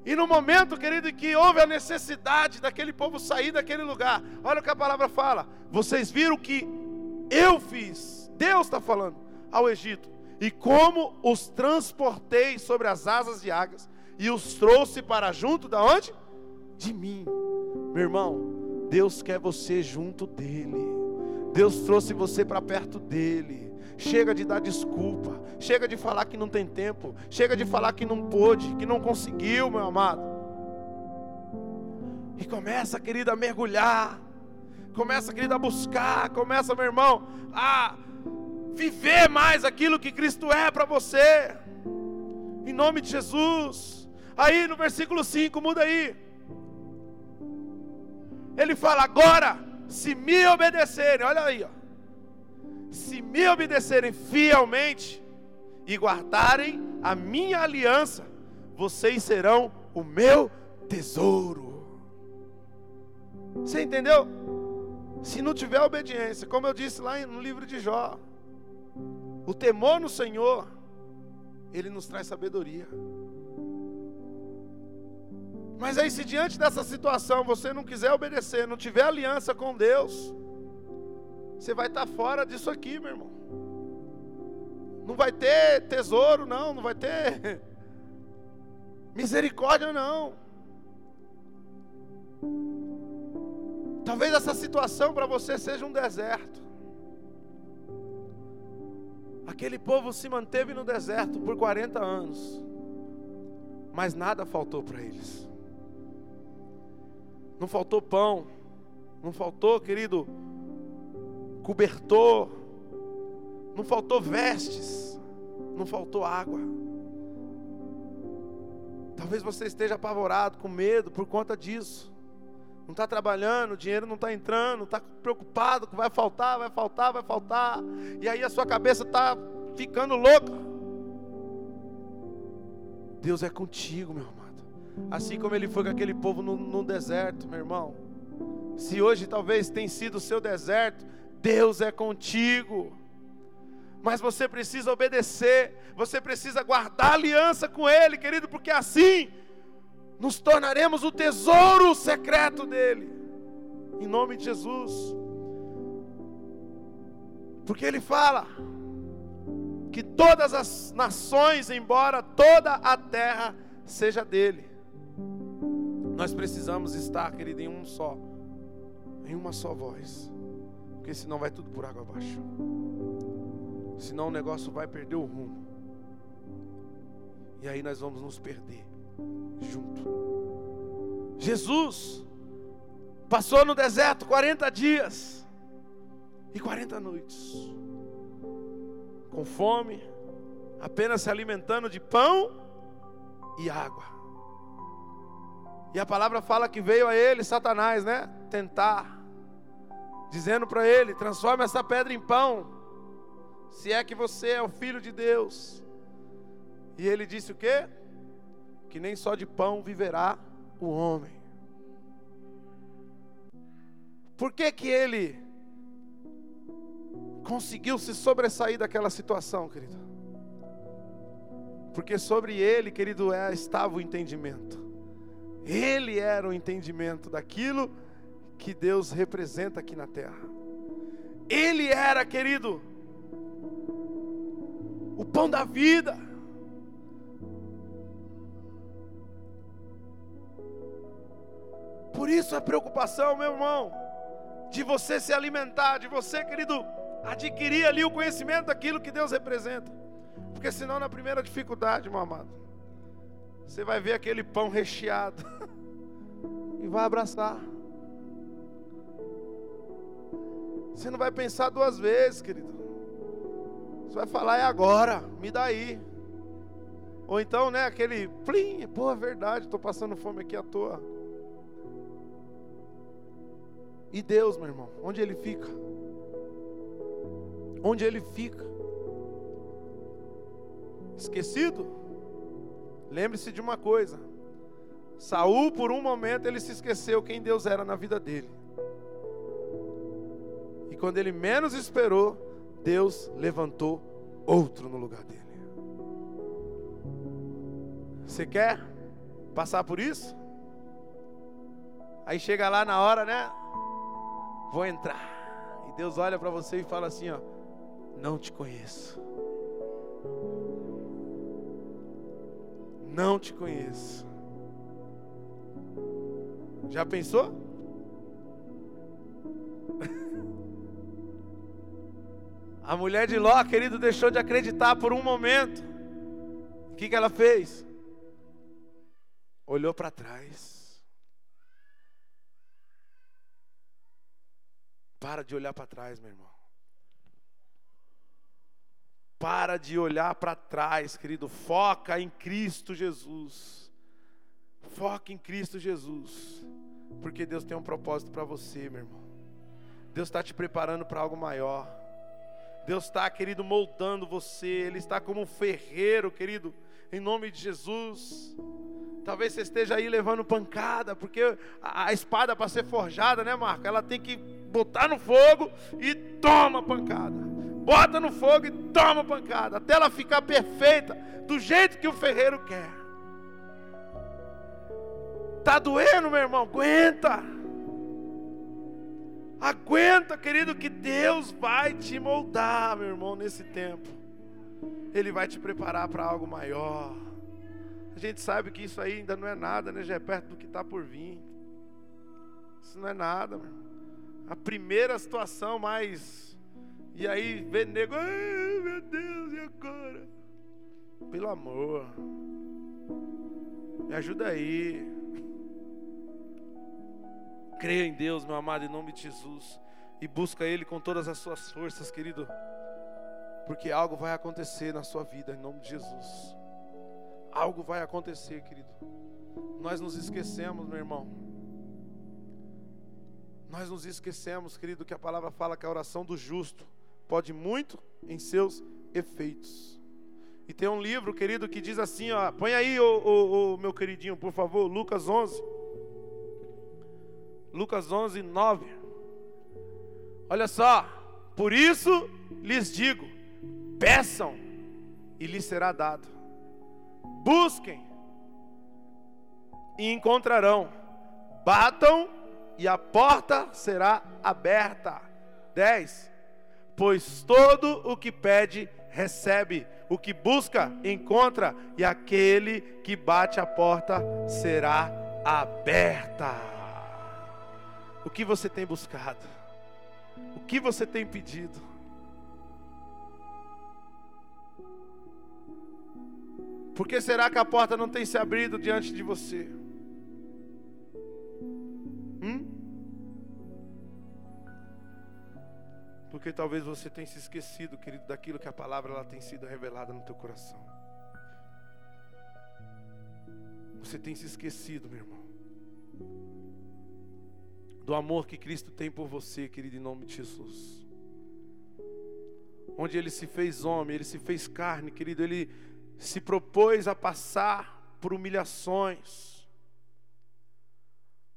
E no momento, querido, que houve a necessidade daquele povo sair daquele lugar, olha o que a palavra fala. Vocês viram que eu fiz, Deus está falando, ao Egito, e como os transportei sobre as asas de águias, e os trouxe para junto da onde? De mim. Meu irmão, Deus quer você junto dele. Deus trouxe você para perto dele. Chega de dar desculpa, chega de falar que não tem tempo, chega de falar que não pôde, que não conseguiu, meu amado. E começa, querida, a mergulhar Começa, querido, a buscar. Começa, meu irmão, a viver mais aquilo que Cristo é para você. Em nome de Jesus. Aí no versículo 5, muda aí. Ele fala: Agora, se me obedecerem, olha aí, ó. Se me obedecerem fielmente e guardarem a minha aliança, vocês serão o meu tesouro. Você entendeu? Se não tiver obediência, como eu disse lá no livro de Jó, o temor no Senhor Ele nos traz sabedoria. Mas aí, se diante dessa situação você não quiser obedecer, não tiver aliança com Deus, você vai estar fora disso aqui, meu irmão. Não vai ter tesouro, não, não vai ter misericórdia, não. Talvez essa situação para você seja um deserto. Aquele povo se manteve no deserto por 40 anos, mas nada faltou para eles. Não faltou pão, não faltou, querido, cobertor, não faltou vestes, não faltou água. Talvez você esteja apavorado, com medo por conta disso. Não está trabalhando, o dinheiro não está entrando, está preocupado que vai faltar, vai faltar, vai faltar. E aí a sua cabeça está ficando louca. Deus é contigo, meu amado. Assim como ele foi com aquele povo no, no deserto, meu irmão. Se hoje talvez tenha sido o seu deserto, Deus é contigo. Mas você precisa obedecer, você precisa guardar aliança com Ele, querido, porque assim nos tornaremos o tesouro secreto dEle, em nome de Jesus. Porque Ele fala que todas as nações, embora toda a terra seja dele, nós precisamos estar, querido, em um só, em uma só voz, porque senão vai tudo por água abaixo, senão o negócio vai perder o rumo, e aí nós vamos nos perder junto. Jesus passou no deserto 40 dias e 40 noites, com fome, apenas se alimentando de pão e água. E a palavra fala que veio a ele Satanás, né? Tentar, dizendo para ele: transforme essa pedra em pão, se é que você é o filho de Deus. E ele disse o quê? Que nem só de pão viverá o homem. Por que que ele conseguiu se sobressair daquela situação, querido? Porque sobre ele, querido, é, estava o entendimento. Ele era o entendimento daquilo que Deus representa aqui na terra. Ele era, querido, o pão da vida. Por isso a preocupação, meu irmão, de você se alimentar, de você, querido, adquirir ali o conhecimento daquilo que Deus representa. Porque senão na primeira dificuldade, meu amado, você vai ver aquele pão recheado e vai abraçar. Você não vai pensar duas vezes, querido. Você vai falar, é agora, me dá aí. Ou então, né, aquele plim, pô, é verdade, estou passando fome aqui à toa. E Deus, meu irmão, onde ele fica? Onde ele fica? Esquecido? Lembre-se de uma coisa: Saul, por um momento, ele se esqueceu quem Deus era na vida dele. E quando ele menos esperou, Deus levantou outro no lugar dele. Você quer passar por isso? Aí chega lá na hora, né? Vou entrar. E Deus olha para você e fala assim, ó: Não te conheço. Não te conheço. Já pensou? A mulher de Ló, querido, deixou de acreditar por um momento. O que, que ela fez? Olhou para trás. Para de olhar para trás, meu irmão. Para de olhar para trás, querido. Foca em Cristo Jesus. Foca em Cristo Jesus. Porque Deus tem um propósito para você, meu irmão. Deus está te preparando para algo maior. Deus está, querido, moldando você. Ele está como um ferreiro, querido, em nome de Jesus. Talvez você esteja aí levando pancada, porque a, espada para ser forjada, né, Marco? Ela tem que botar no fogo e toma pancada. Bota no fogo e toma pancada, até ela ficar perfeita, do jeito que o ferreiro quer. Tá doendo, meu irmão? Aguenta. Aguenta, querido, que Deus vai te moldar, meu irmão, nesse tempo. Ele vai te preparar para algo maior. A gente sabe que isso aí ainda não é nada, né? Já é perto do que está por vir. Isso não é nada, meu irmão. A primeira situação mais. E aí vê nego, ai meu Deus, e agora? Pelo amor. Me ajuda aí. Creia em Deus, meu amado, em nome de Jesus. E busca Ele com todas as suas forças, querido. Porque algo vai acontecer na sua vida, em nome de Jesus. Algo vai acontecer, querido. Nós nos esquecemos, meu irmão. Nós nos esquecemos, querido, que a palavra fala que a oração do justo pode muito em seus efeitos. E tem um livro, querido, que diz assim, ó, põe aí o, o, o meu queridinho, por favor, Lucas 11. Lucas 11, 9. Olha só, por isso lhes digo: peçam e lhes será dado, busquem e encontrarão, batam e a porta será aberta. 10. Pois todo o que pede, recebe, o que busca, encontra, e aquele que bate a porta será aberta. O que você tem buscado? O que você tem pedido? Por que será que a porta não tem se abrido diante de você? Hum? Porque talvez você tenha se esquecido, querido, daquilo que a palavra ela tem sido revelada no teu coração. Você tem se esquecido, meu irmão do amor que Cristo tem por você, querido, em nome de Jesus. Onde ele se fez homem, ele se fez carne, querido, ele se propôs a passar por humilhações,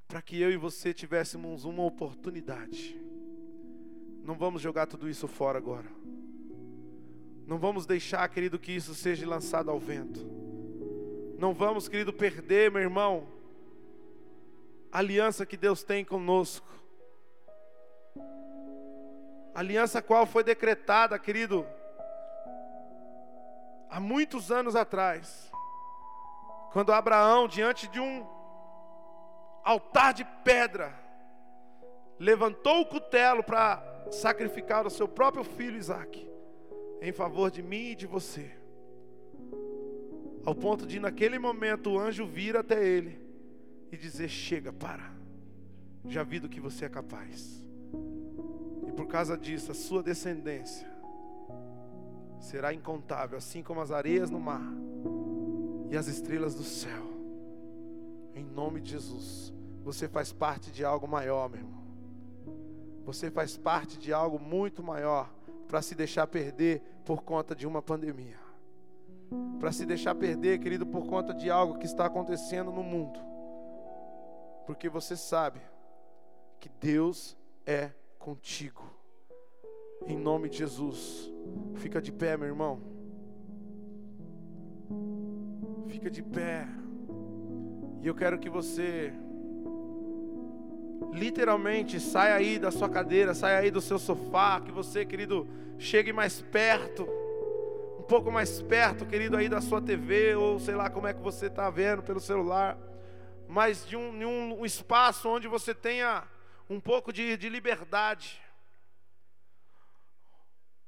para que eu e você tivéssemos uma oportunidade. Não vamos jogar tudo isso fora agora. Não vamos deixar, querido, que isso seja lançado ao vento. Não vamos, querido, perder, meu irmão, aliança que Deus tem conosco. Aliança qual foi decretada, querido, há muitos anos atrás, quando Abraão, diante de um altar de pedra, levantou o cutelo para sacrificar o seu próprio filho Isaac, em favor de mim e de você, ao ponto de naquele momento o anjo vir até ele e dizer: chega, para, já vi do que você é capaz. E por causa disso, a sua descendência será incontável, assim como as areias no mar e as estrelas do céu. Em nome de Jesus, você faz parte de algo maior, meu irmão. Você faz parte de algo muito maior para se deixar perder por conta de uma pandemia. Para se deixar perder, querido, por conta de algo que está acontecendo no mundo porque você sabe que Deus é contigo. Em nome de Jesus. Fica de pé, meu irmão. Fica de pé. E eu quero que você literalmente saia aí da sua cadeira, saia aí do seu sofá, que você, querido, chegue mais perto. Um pouco mais perto, querido, aí da sua TV, ou sei lá como é que você está vendo pelo celular mas de um, de um espaço onde você tenha um pouco de, de liberdade.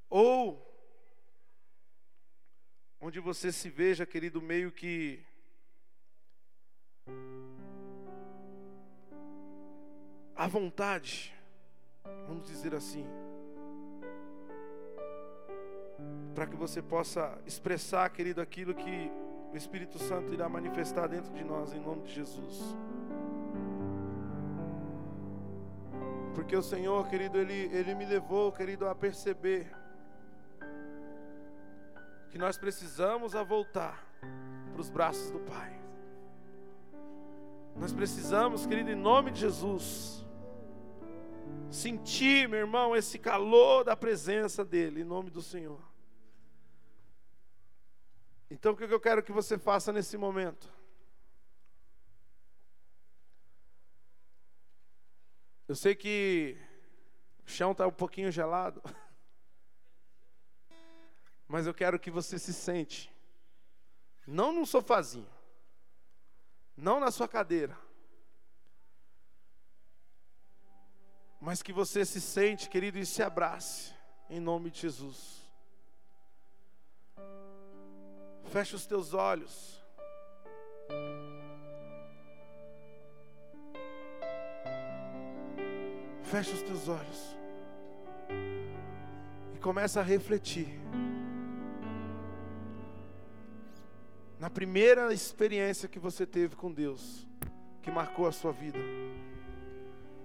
Ou onde você se veja, querido, meio que à vontade, vamos dizer assim, para que você possa expressar, querido, aquilo que o Espírito Santo irá manifestar dentro de nós em nome de Jesus. Porque o Senhor, querido, Ele, Ele me levou, querido, a perceber que nós precisamos a voltar para os braços do Pai. Nós precisamos, querido, em nome de Jesus, sentir, meu irmão, esse calor da presença dEle, em nome do Senhor. Então, o que eu quero que você faça nesse momento? Eu sei que o chão está um pouquinho gelado, mas eu quero que você se sente, não num sofazinho, não na sua cadeira, mas que você se sente, querido, e se abrace, em nome de Jesus. Feche os teus olhos. Feche os teus olhos. E começa a refletir. Na primeira experiência que você teve com Deus, que marcou a sua vida.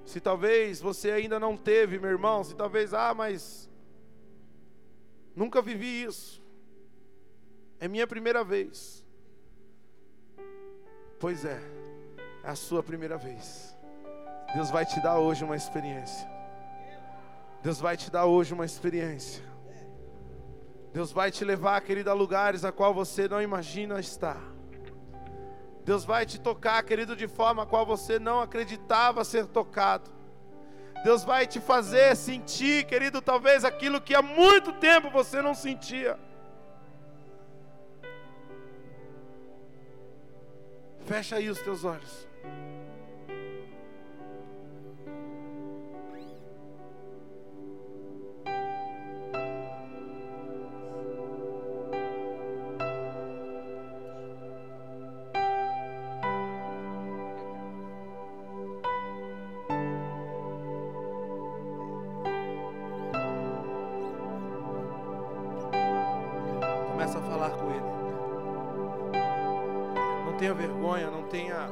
Se talvez você ainda não teve, meu irmão, se talvez, ah, mas nunca vivi isso. É minha primeira vez. Pois é, é a sua primeira vez. Deus vai te dar hoje uma experiência. Deus vai te dar hoje uma experiência. Deus vai te levar, querido, a lugares a qual você não imagina estar. Deus vai te tocar, querido, de forma a qual você não acreditava ser tocado. Deus vai te fazer sentir, querido, talvez aquilo que há muito tempo você não sentia. Fecha aí os teus olhos. tenha vergonha, não tenha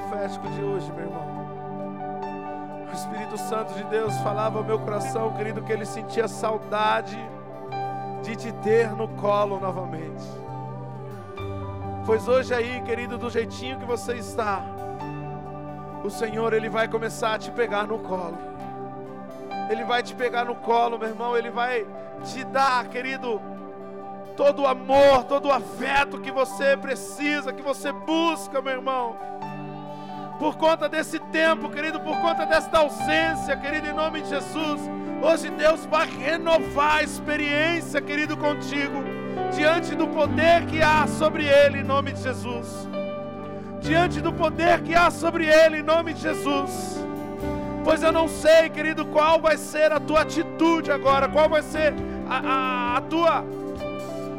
profético de hoje, meu irmão. O Espírito Santo de Deus falava ao meu coração, querido, que ele sentia saudade de te ter no colo novamente. Pois hoje aí, querido, do jeitinho que você está, o Senhor ele vai começar a te pegar no colo. Ele vai te pegar no colo, meu irmão, ele vai te dar, querido, todo o amor, todo o afeto que você precisa, que você busca, meu irmão. Por conta desse tempo, querido, por conta desta ausência, querido, em nome de Jesus. Hoje Deus vai renovar a experiência, querido, contigo, diante do poder que há sobre Ele, em nome de Jesus. Diante do poder que há sobre Ele, em nome de Jesus. Pois eu não sei, querido, qual vai ser a tua atitude agora, qual vai ser a, a, a tua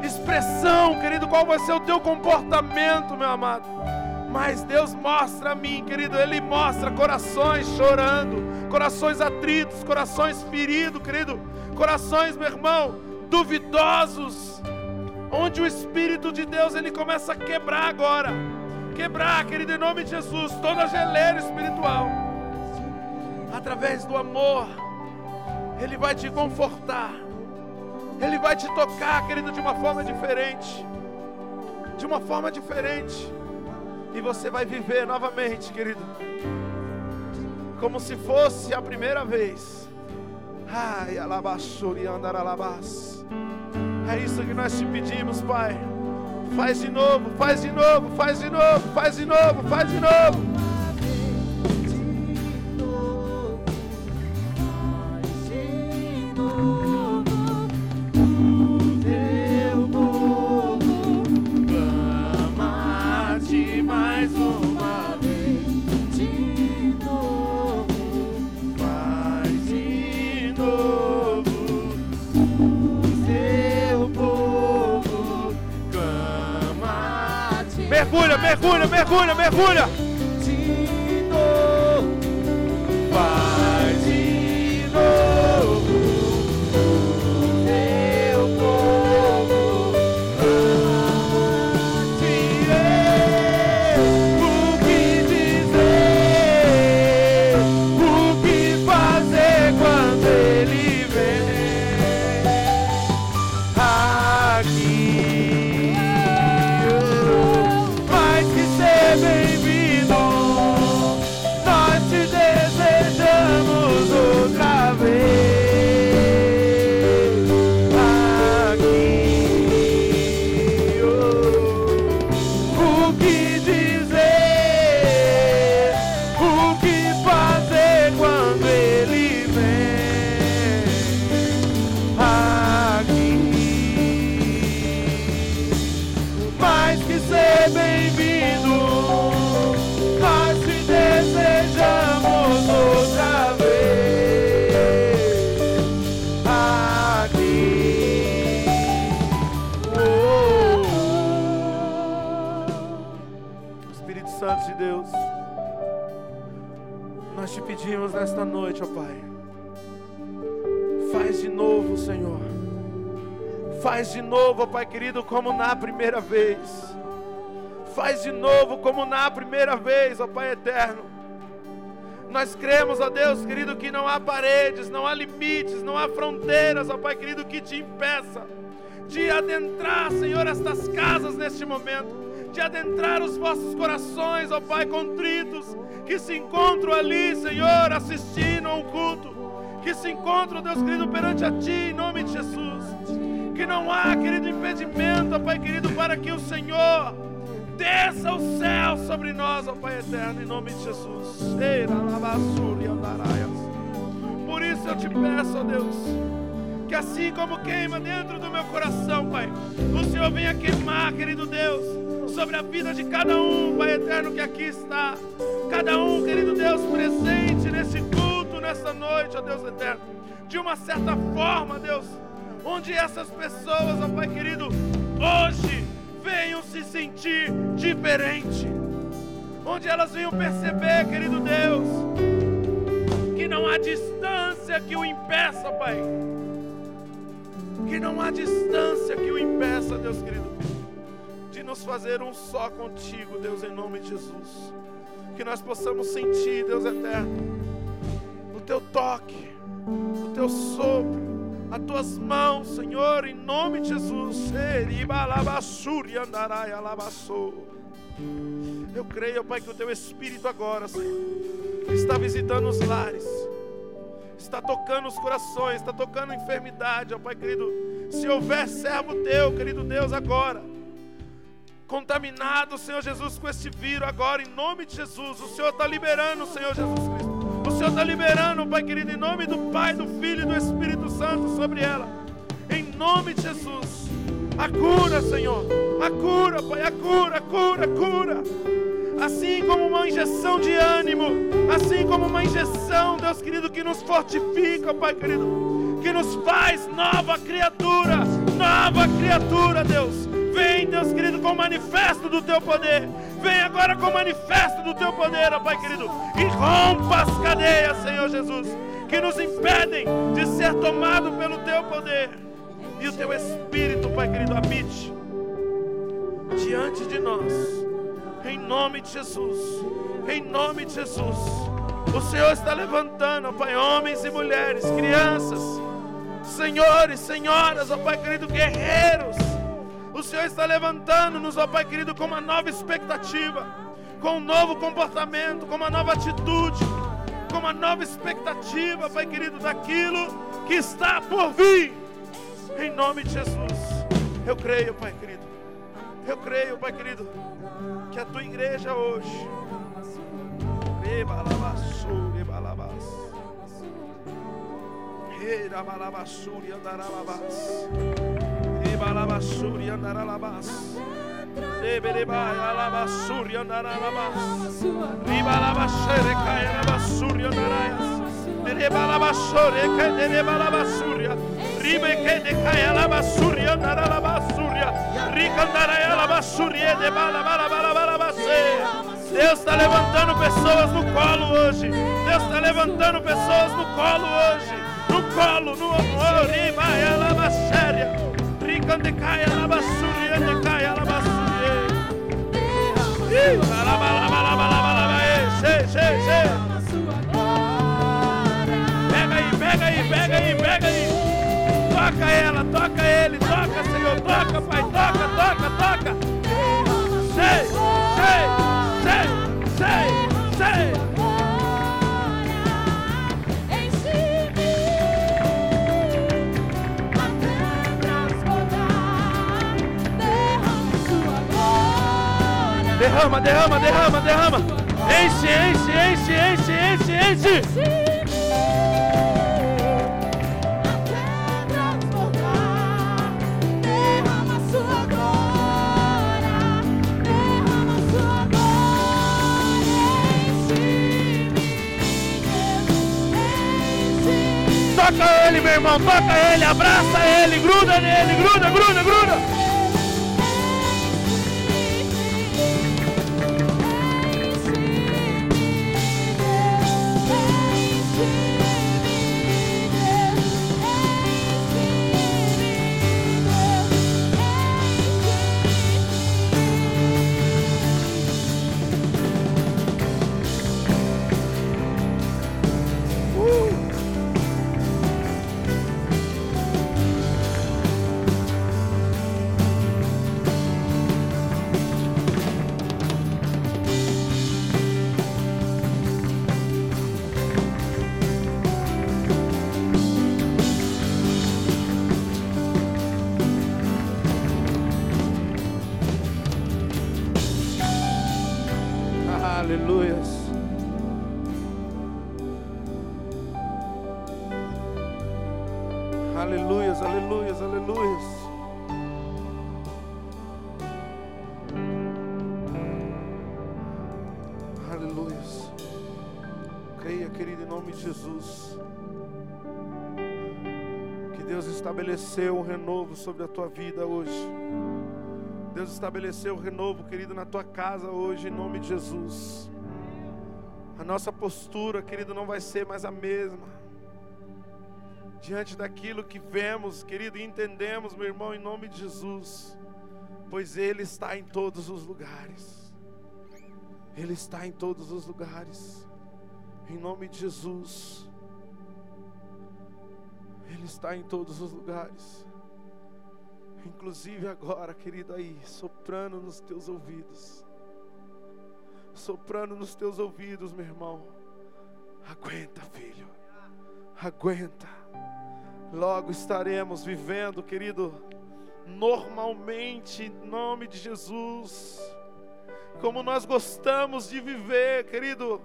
expressão, querido, qual vai ser o teu comportamento, meu amado. Mas Deus mostra a mim, querido, Ele mostra corações chorando, corações atritos, corações feridos, querido, corações, meu irmão, duvidosos, onde o Espírito de Deus ele começa a quebrar agora, quebrar, querido, em nome de Jesus, toda geleira espiritual, através do amor, Ele vai te confortar, Ele vai te tocar, querido, de uma forma diferente, de uma forma diferente. E você vai viver novamente, querido. Como se fosse a primeira vez. Ai, alabaxuri andaralabás. É isso que nós te pedimos, Pai. Faz de novo, faz de novo, faz de novo, faz de novo, faz de novo. Mergulha, mergulha, mergulha, mergulha. Como na primeira vez. Faz de novo como na primeira vez, ó Pai eterno. Nós cremos, ó Deus querido, que não há paredes, não há limites, não há fronteiras, ó Pai querido, que te impeça de adentrar, Senhor, estas casas neste momento, de adentrar os vossos corações, ó Pai, contritos, que se encontram ali, Senhor, assistindo a um culto, que se encontram, Deus querido, perante a Ti, em nome de Jesus que não há, querido, impedimento, Pai querido, para que o Senhor desça o céu sobre nós, ó Pai eterno, em nome de Jesus. Por isso eu te peço, ó Deus, que assim como queima dentro do meu coração, Pai, o Senhor venha queimar, querido Deus, sobre a vida de cada um, Pai eterno, que aqui está. Cada um, querido Deus, presente nesse culto, nessa noite, ó Deus eterno. De uma certa forma, Deus onde essas pessoas, ó Pai querido, hoje venham se sentir diferente, onde elas venham perceber, querido Deus, que não há distância que o impeça, Pai, que não há distância que o impeça, Deus querido, de nos fazer um só contigo, Deus, em nome de Jesus. Que nós possamos sentir, Deus eterno, o teu toque, o teu sopro, as tuas mãos, Senhor, em nome de Jesus. Eu creio, Pai, que o teu Espírito agora, Senhor, está visitando os lares, está tocando os corações, está tocando a enfermidade, ó Pai querido. Se houver servo teu, querido Deus, agora, contaminado, Senhor Jesus, com este vírus, agora, em nome de Jesus, o Senhor está liberando, Senhor Jesus Cristo. Senhor está liberando, Pai querido, em nome do Pai, do Filho e do Espírito Santo sobre ela. Em nome de Jesus. A cura, Senhor. A cura, Pai, a cura, a cura, a cura. Assim como uma injeção de ânimo, assim como uma injeção, Deus querido, que nos fortifica, Pai querido, que nos faz nova criatura, nova criatura, Deus. Vem, Deus querido, com o manifesto do teu poder. Vem agora com o manifesto do teu poder, ó Pai querido, e rompa as cadeias, Senhor Jesus, que nos impedem de ser tomado pelo teu poder. E o teu espírito, Pai querido, habite diante de nós. Em nome de Jesus. Em nome de Jesus. O Senhor está levantando, Pai, homens e mulheres, crianças, senhores, senhoras, ó Pai querido, guerreiros o Senhor está levantando-nos, ó Pai querido, com uma nova expectativa, com um novo comportamento, com uma nova atitude, com uma nova expectativa, Pai querido, daquilo que está por vir. Em nome de Jesus. Eu creio, Pai querido. Eu creio, Pai querido, que a tua igreja hoje. Rebalabasuri Ribalabasuri andaralabas. Lebelebai alabasuri andaralabas. Ribalabashere kai alabasuri andarayas. Rebalabasore kai de rebalabasuria. Ribe kai de balabalabalabalabase. Deus está levantando pessoas no colo hoje. Deus está levantando pessoas no colo hoje. No colo, no amor, riba, ela séria. Che. Pega aí, pega aí, pega aí, pega aí. Toca ela, toca ele, toca, Senhor, toca, Pai, toca, toca, toca. Sei, Derrama, derrama, derrama, derrama. Enche, enche, enche, enche, enche, enche. Toca ele, meu irmão, toca ele, abraça ele, gruda nele, gruda, gruda, gruda. Renovo sobre a tua vida hoje. Deus estabeleceu um renovo, querido, na tua casa hoje, em nome de Jesus. A nossa postura, querido, não vai ser mais a mesma. Diante daquilo que vemos, querido, e entendemos, meu irmão, em nome de Jesus, pois Ele está em todos os lugares. Ele está em todos os lugares. Em nome de Jesus. Ele está em todos os lugares. Inclusive agora, querido, aí, soprando nos teus ouvidos. Soprando nos teus ouvidos, meu irmão. Aguenta, filho. Aguenta. Logo estaremos vivendo, querido, normalmente, em nome de Jesus. Como nós gostamos de viver, querido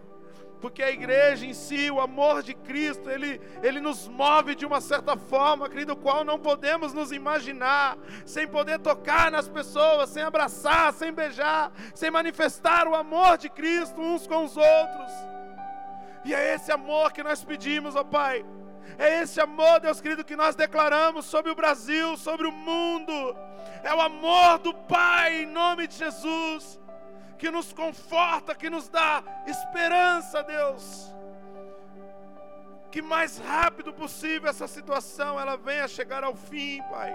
porque a igreja em si, o amor de Cristo, ele, ele nos move de uma certa forma, querido, qual não podemos nos imaginar, sem poder tocar nas pessoas, sem abraçar, sem beijar, sem manifestar o amor de Cristo uns com os outros. E é esse amor que nós pedimos, ó Pai. É esse amor, Deus querido, que nós declaramos sobre o Brasil, sobre o mundo. É o amor do Pai em nome de Jesus que nos conforta, que nos dá esperança, Deus. Que mais rápido possível essa situação ela venha chegar ao fim, Pai.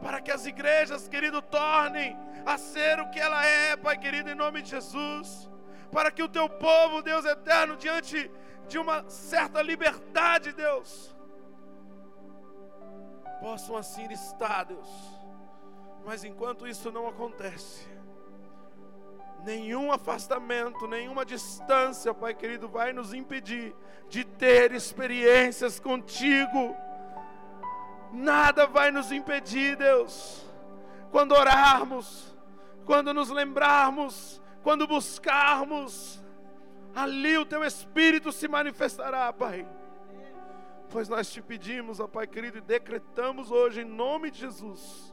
Para que as igrejas, querido, tornem a ser o que ela é, Pai querido, em nome de Jesus. Para que o teu povo, Deus eterno, diante de uma certa liberdade, Deus, possam assim estar, Deus. Mas enquanto isso não acontece, nenhum afastamento, nenhuma distância, Pai querido, vai nos impedir de ter experiências contigo. Nada vai nos impedir, Deus. Quando orarmos, quando nos lembrarmos, quando buscarmos, ali o teu Espírito se manifestará, Pai. Pois nós te pedimos, ó Pai querido, e decretamos hoje, em nome de Jesus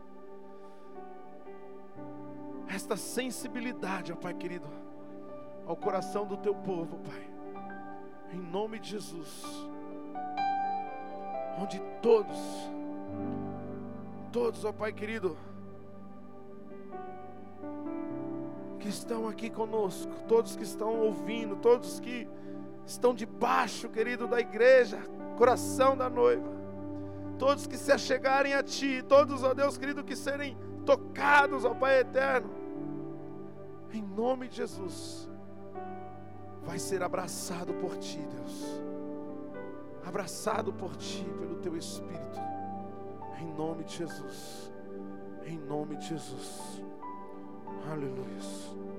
esta sensibilidade, ó Pai querido, ao coração do teu povo, Pai, em nome de Jesus, onde todos, todos, ó Pai querido, que estão aqui conosco, todos que estão ouvindo, todos que estão debaixo, querido, da igreja, coração da noiva, todos que se achegarem a Ti, todos, ó Deus querido, que serem tocados, ó Pai eterno, em nome de Jesus, vai ser abraçado por Ti, Deus, abraçado por Ti, pelo Teu Espírito, em nome de Jesus, em nome de Jesus, aleluia.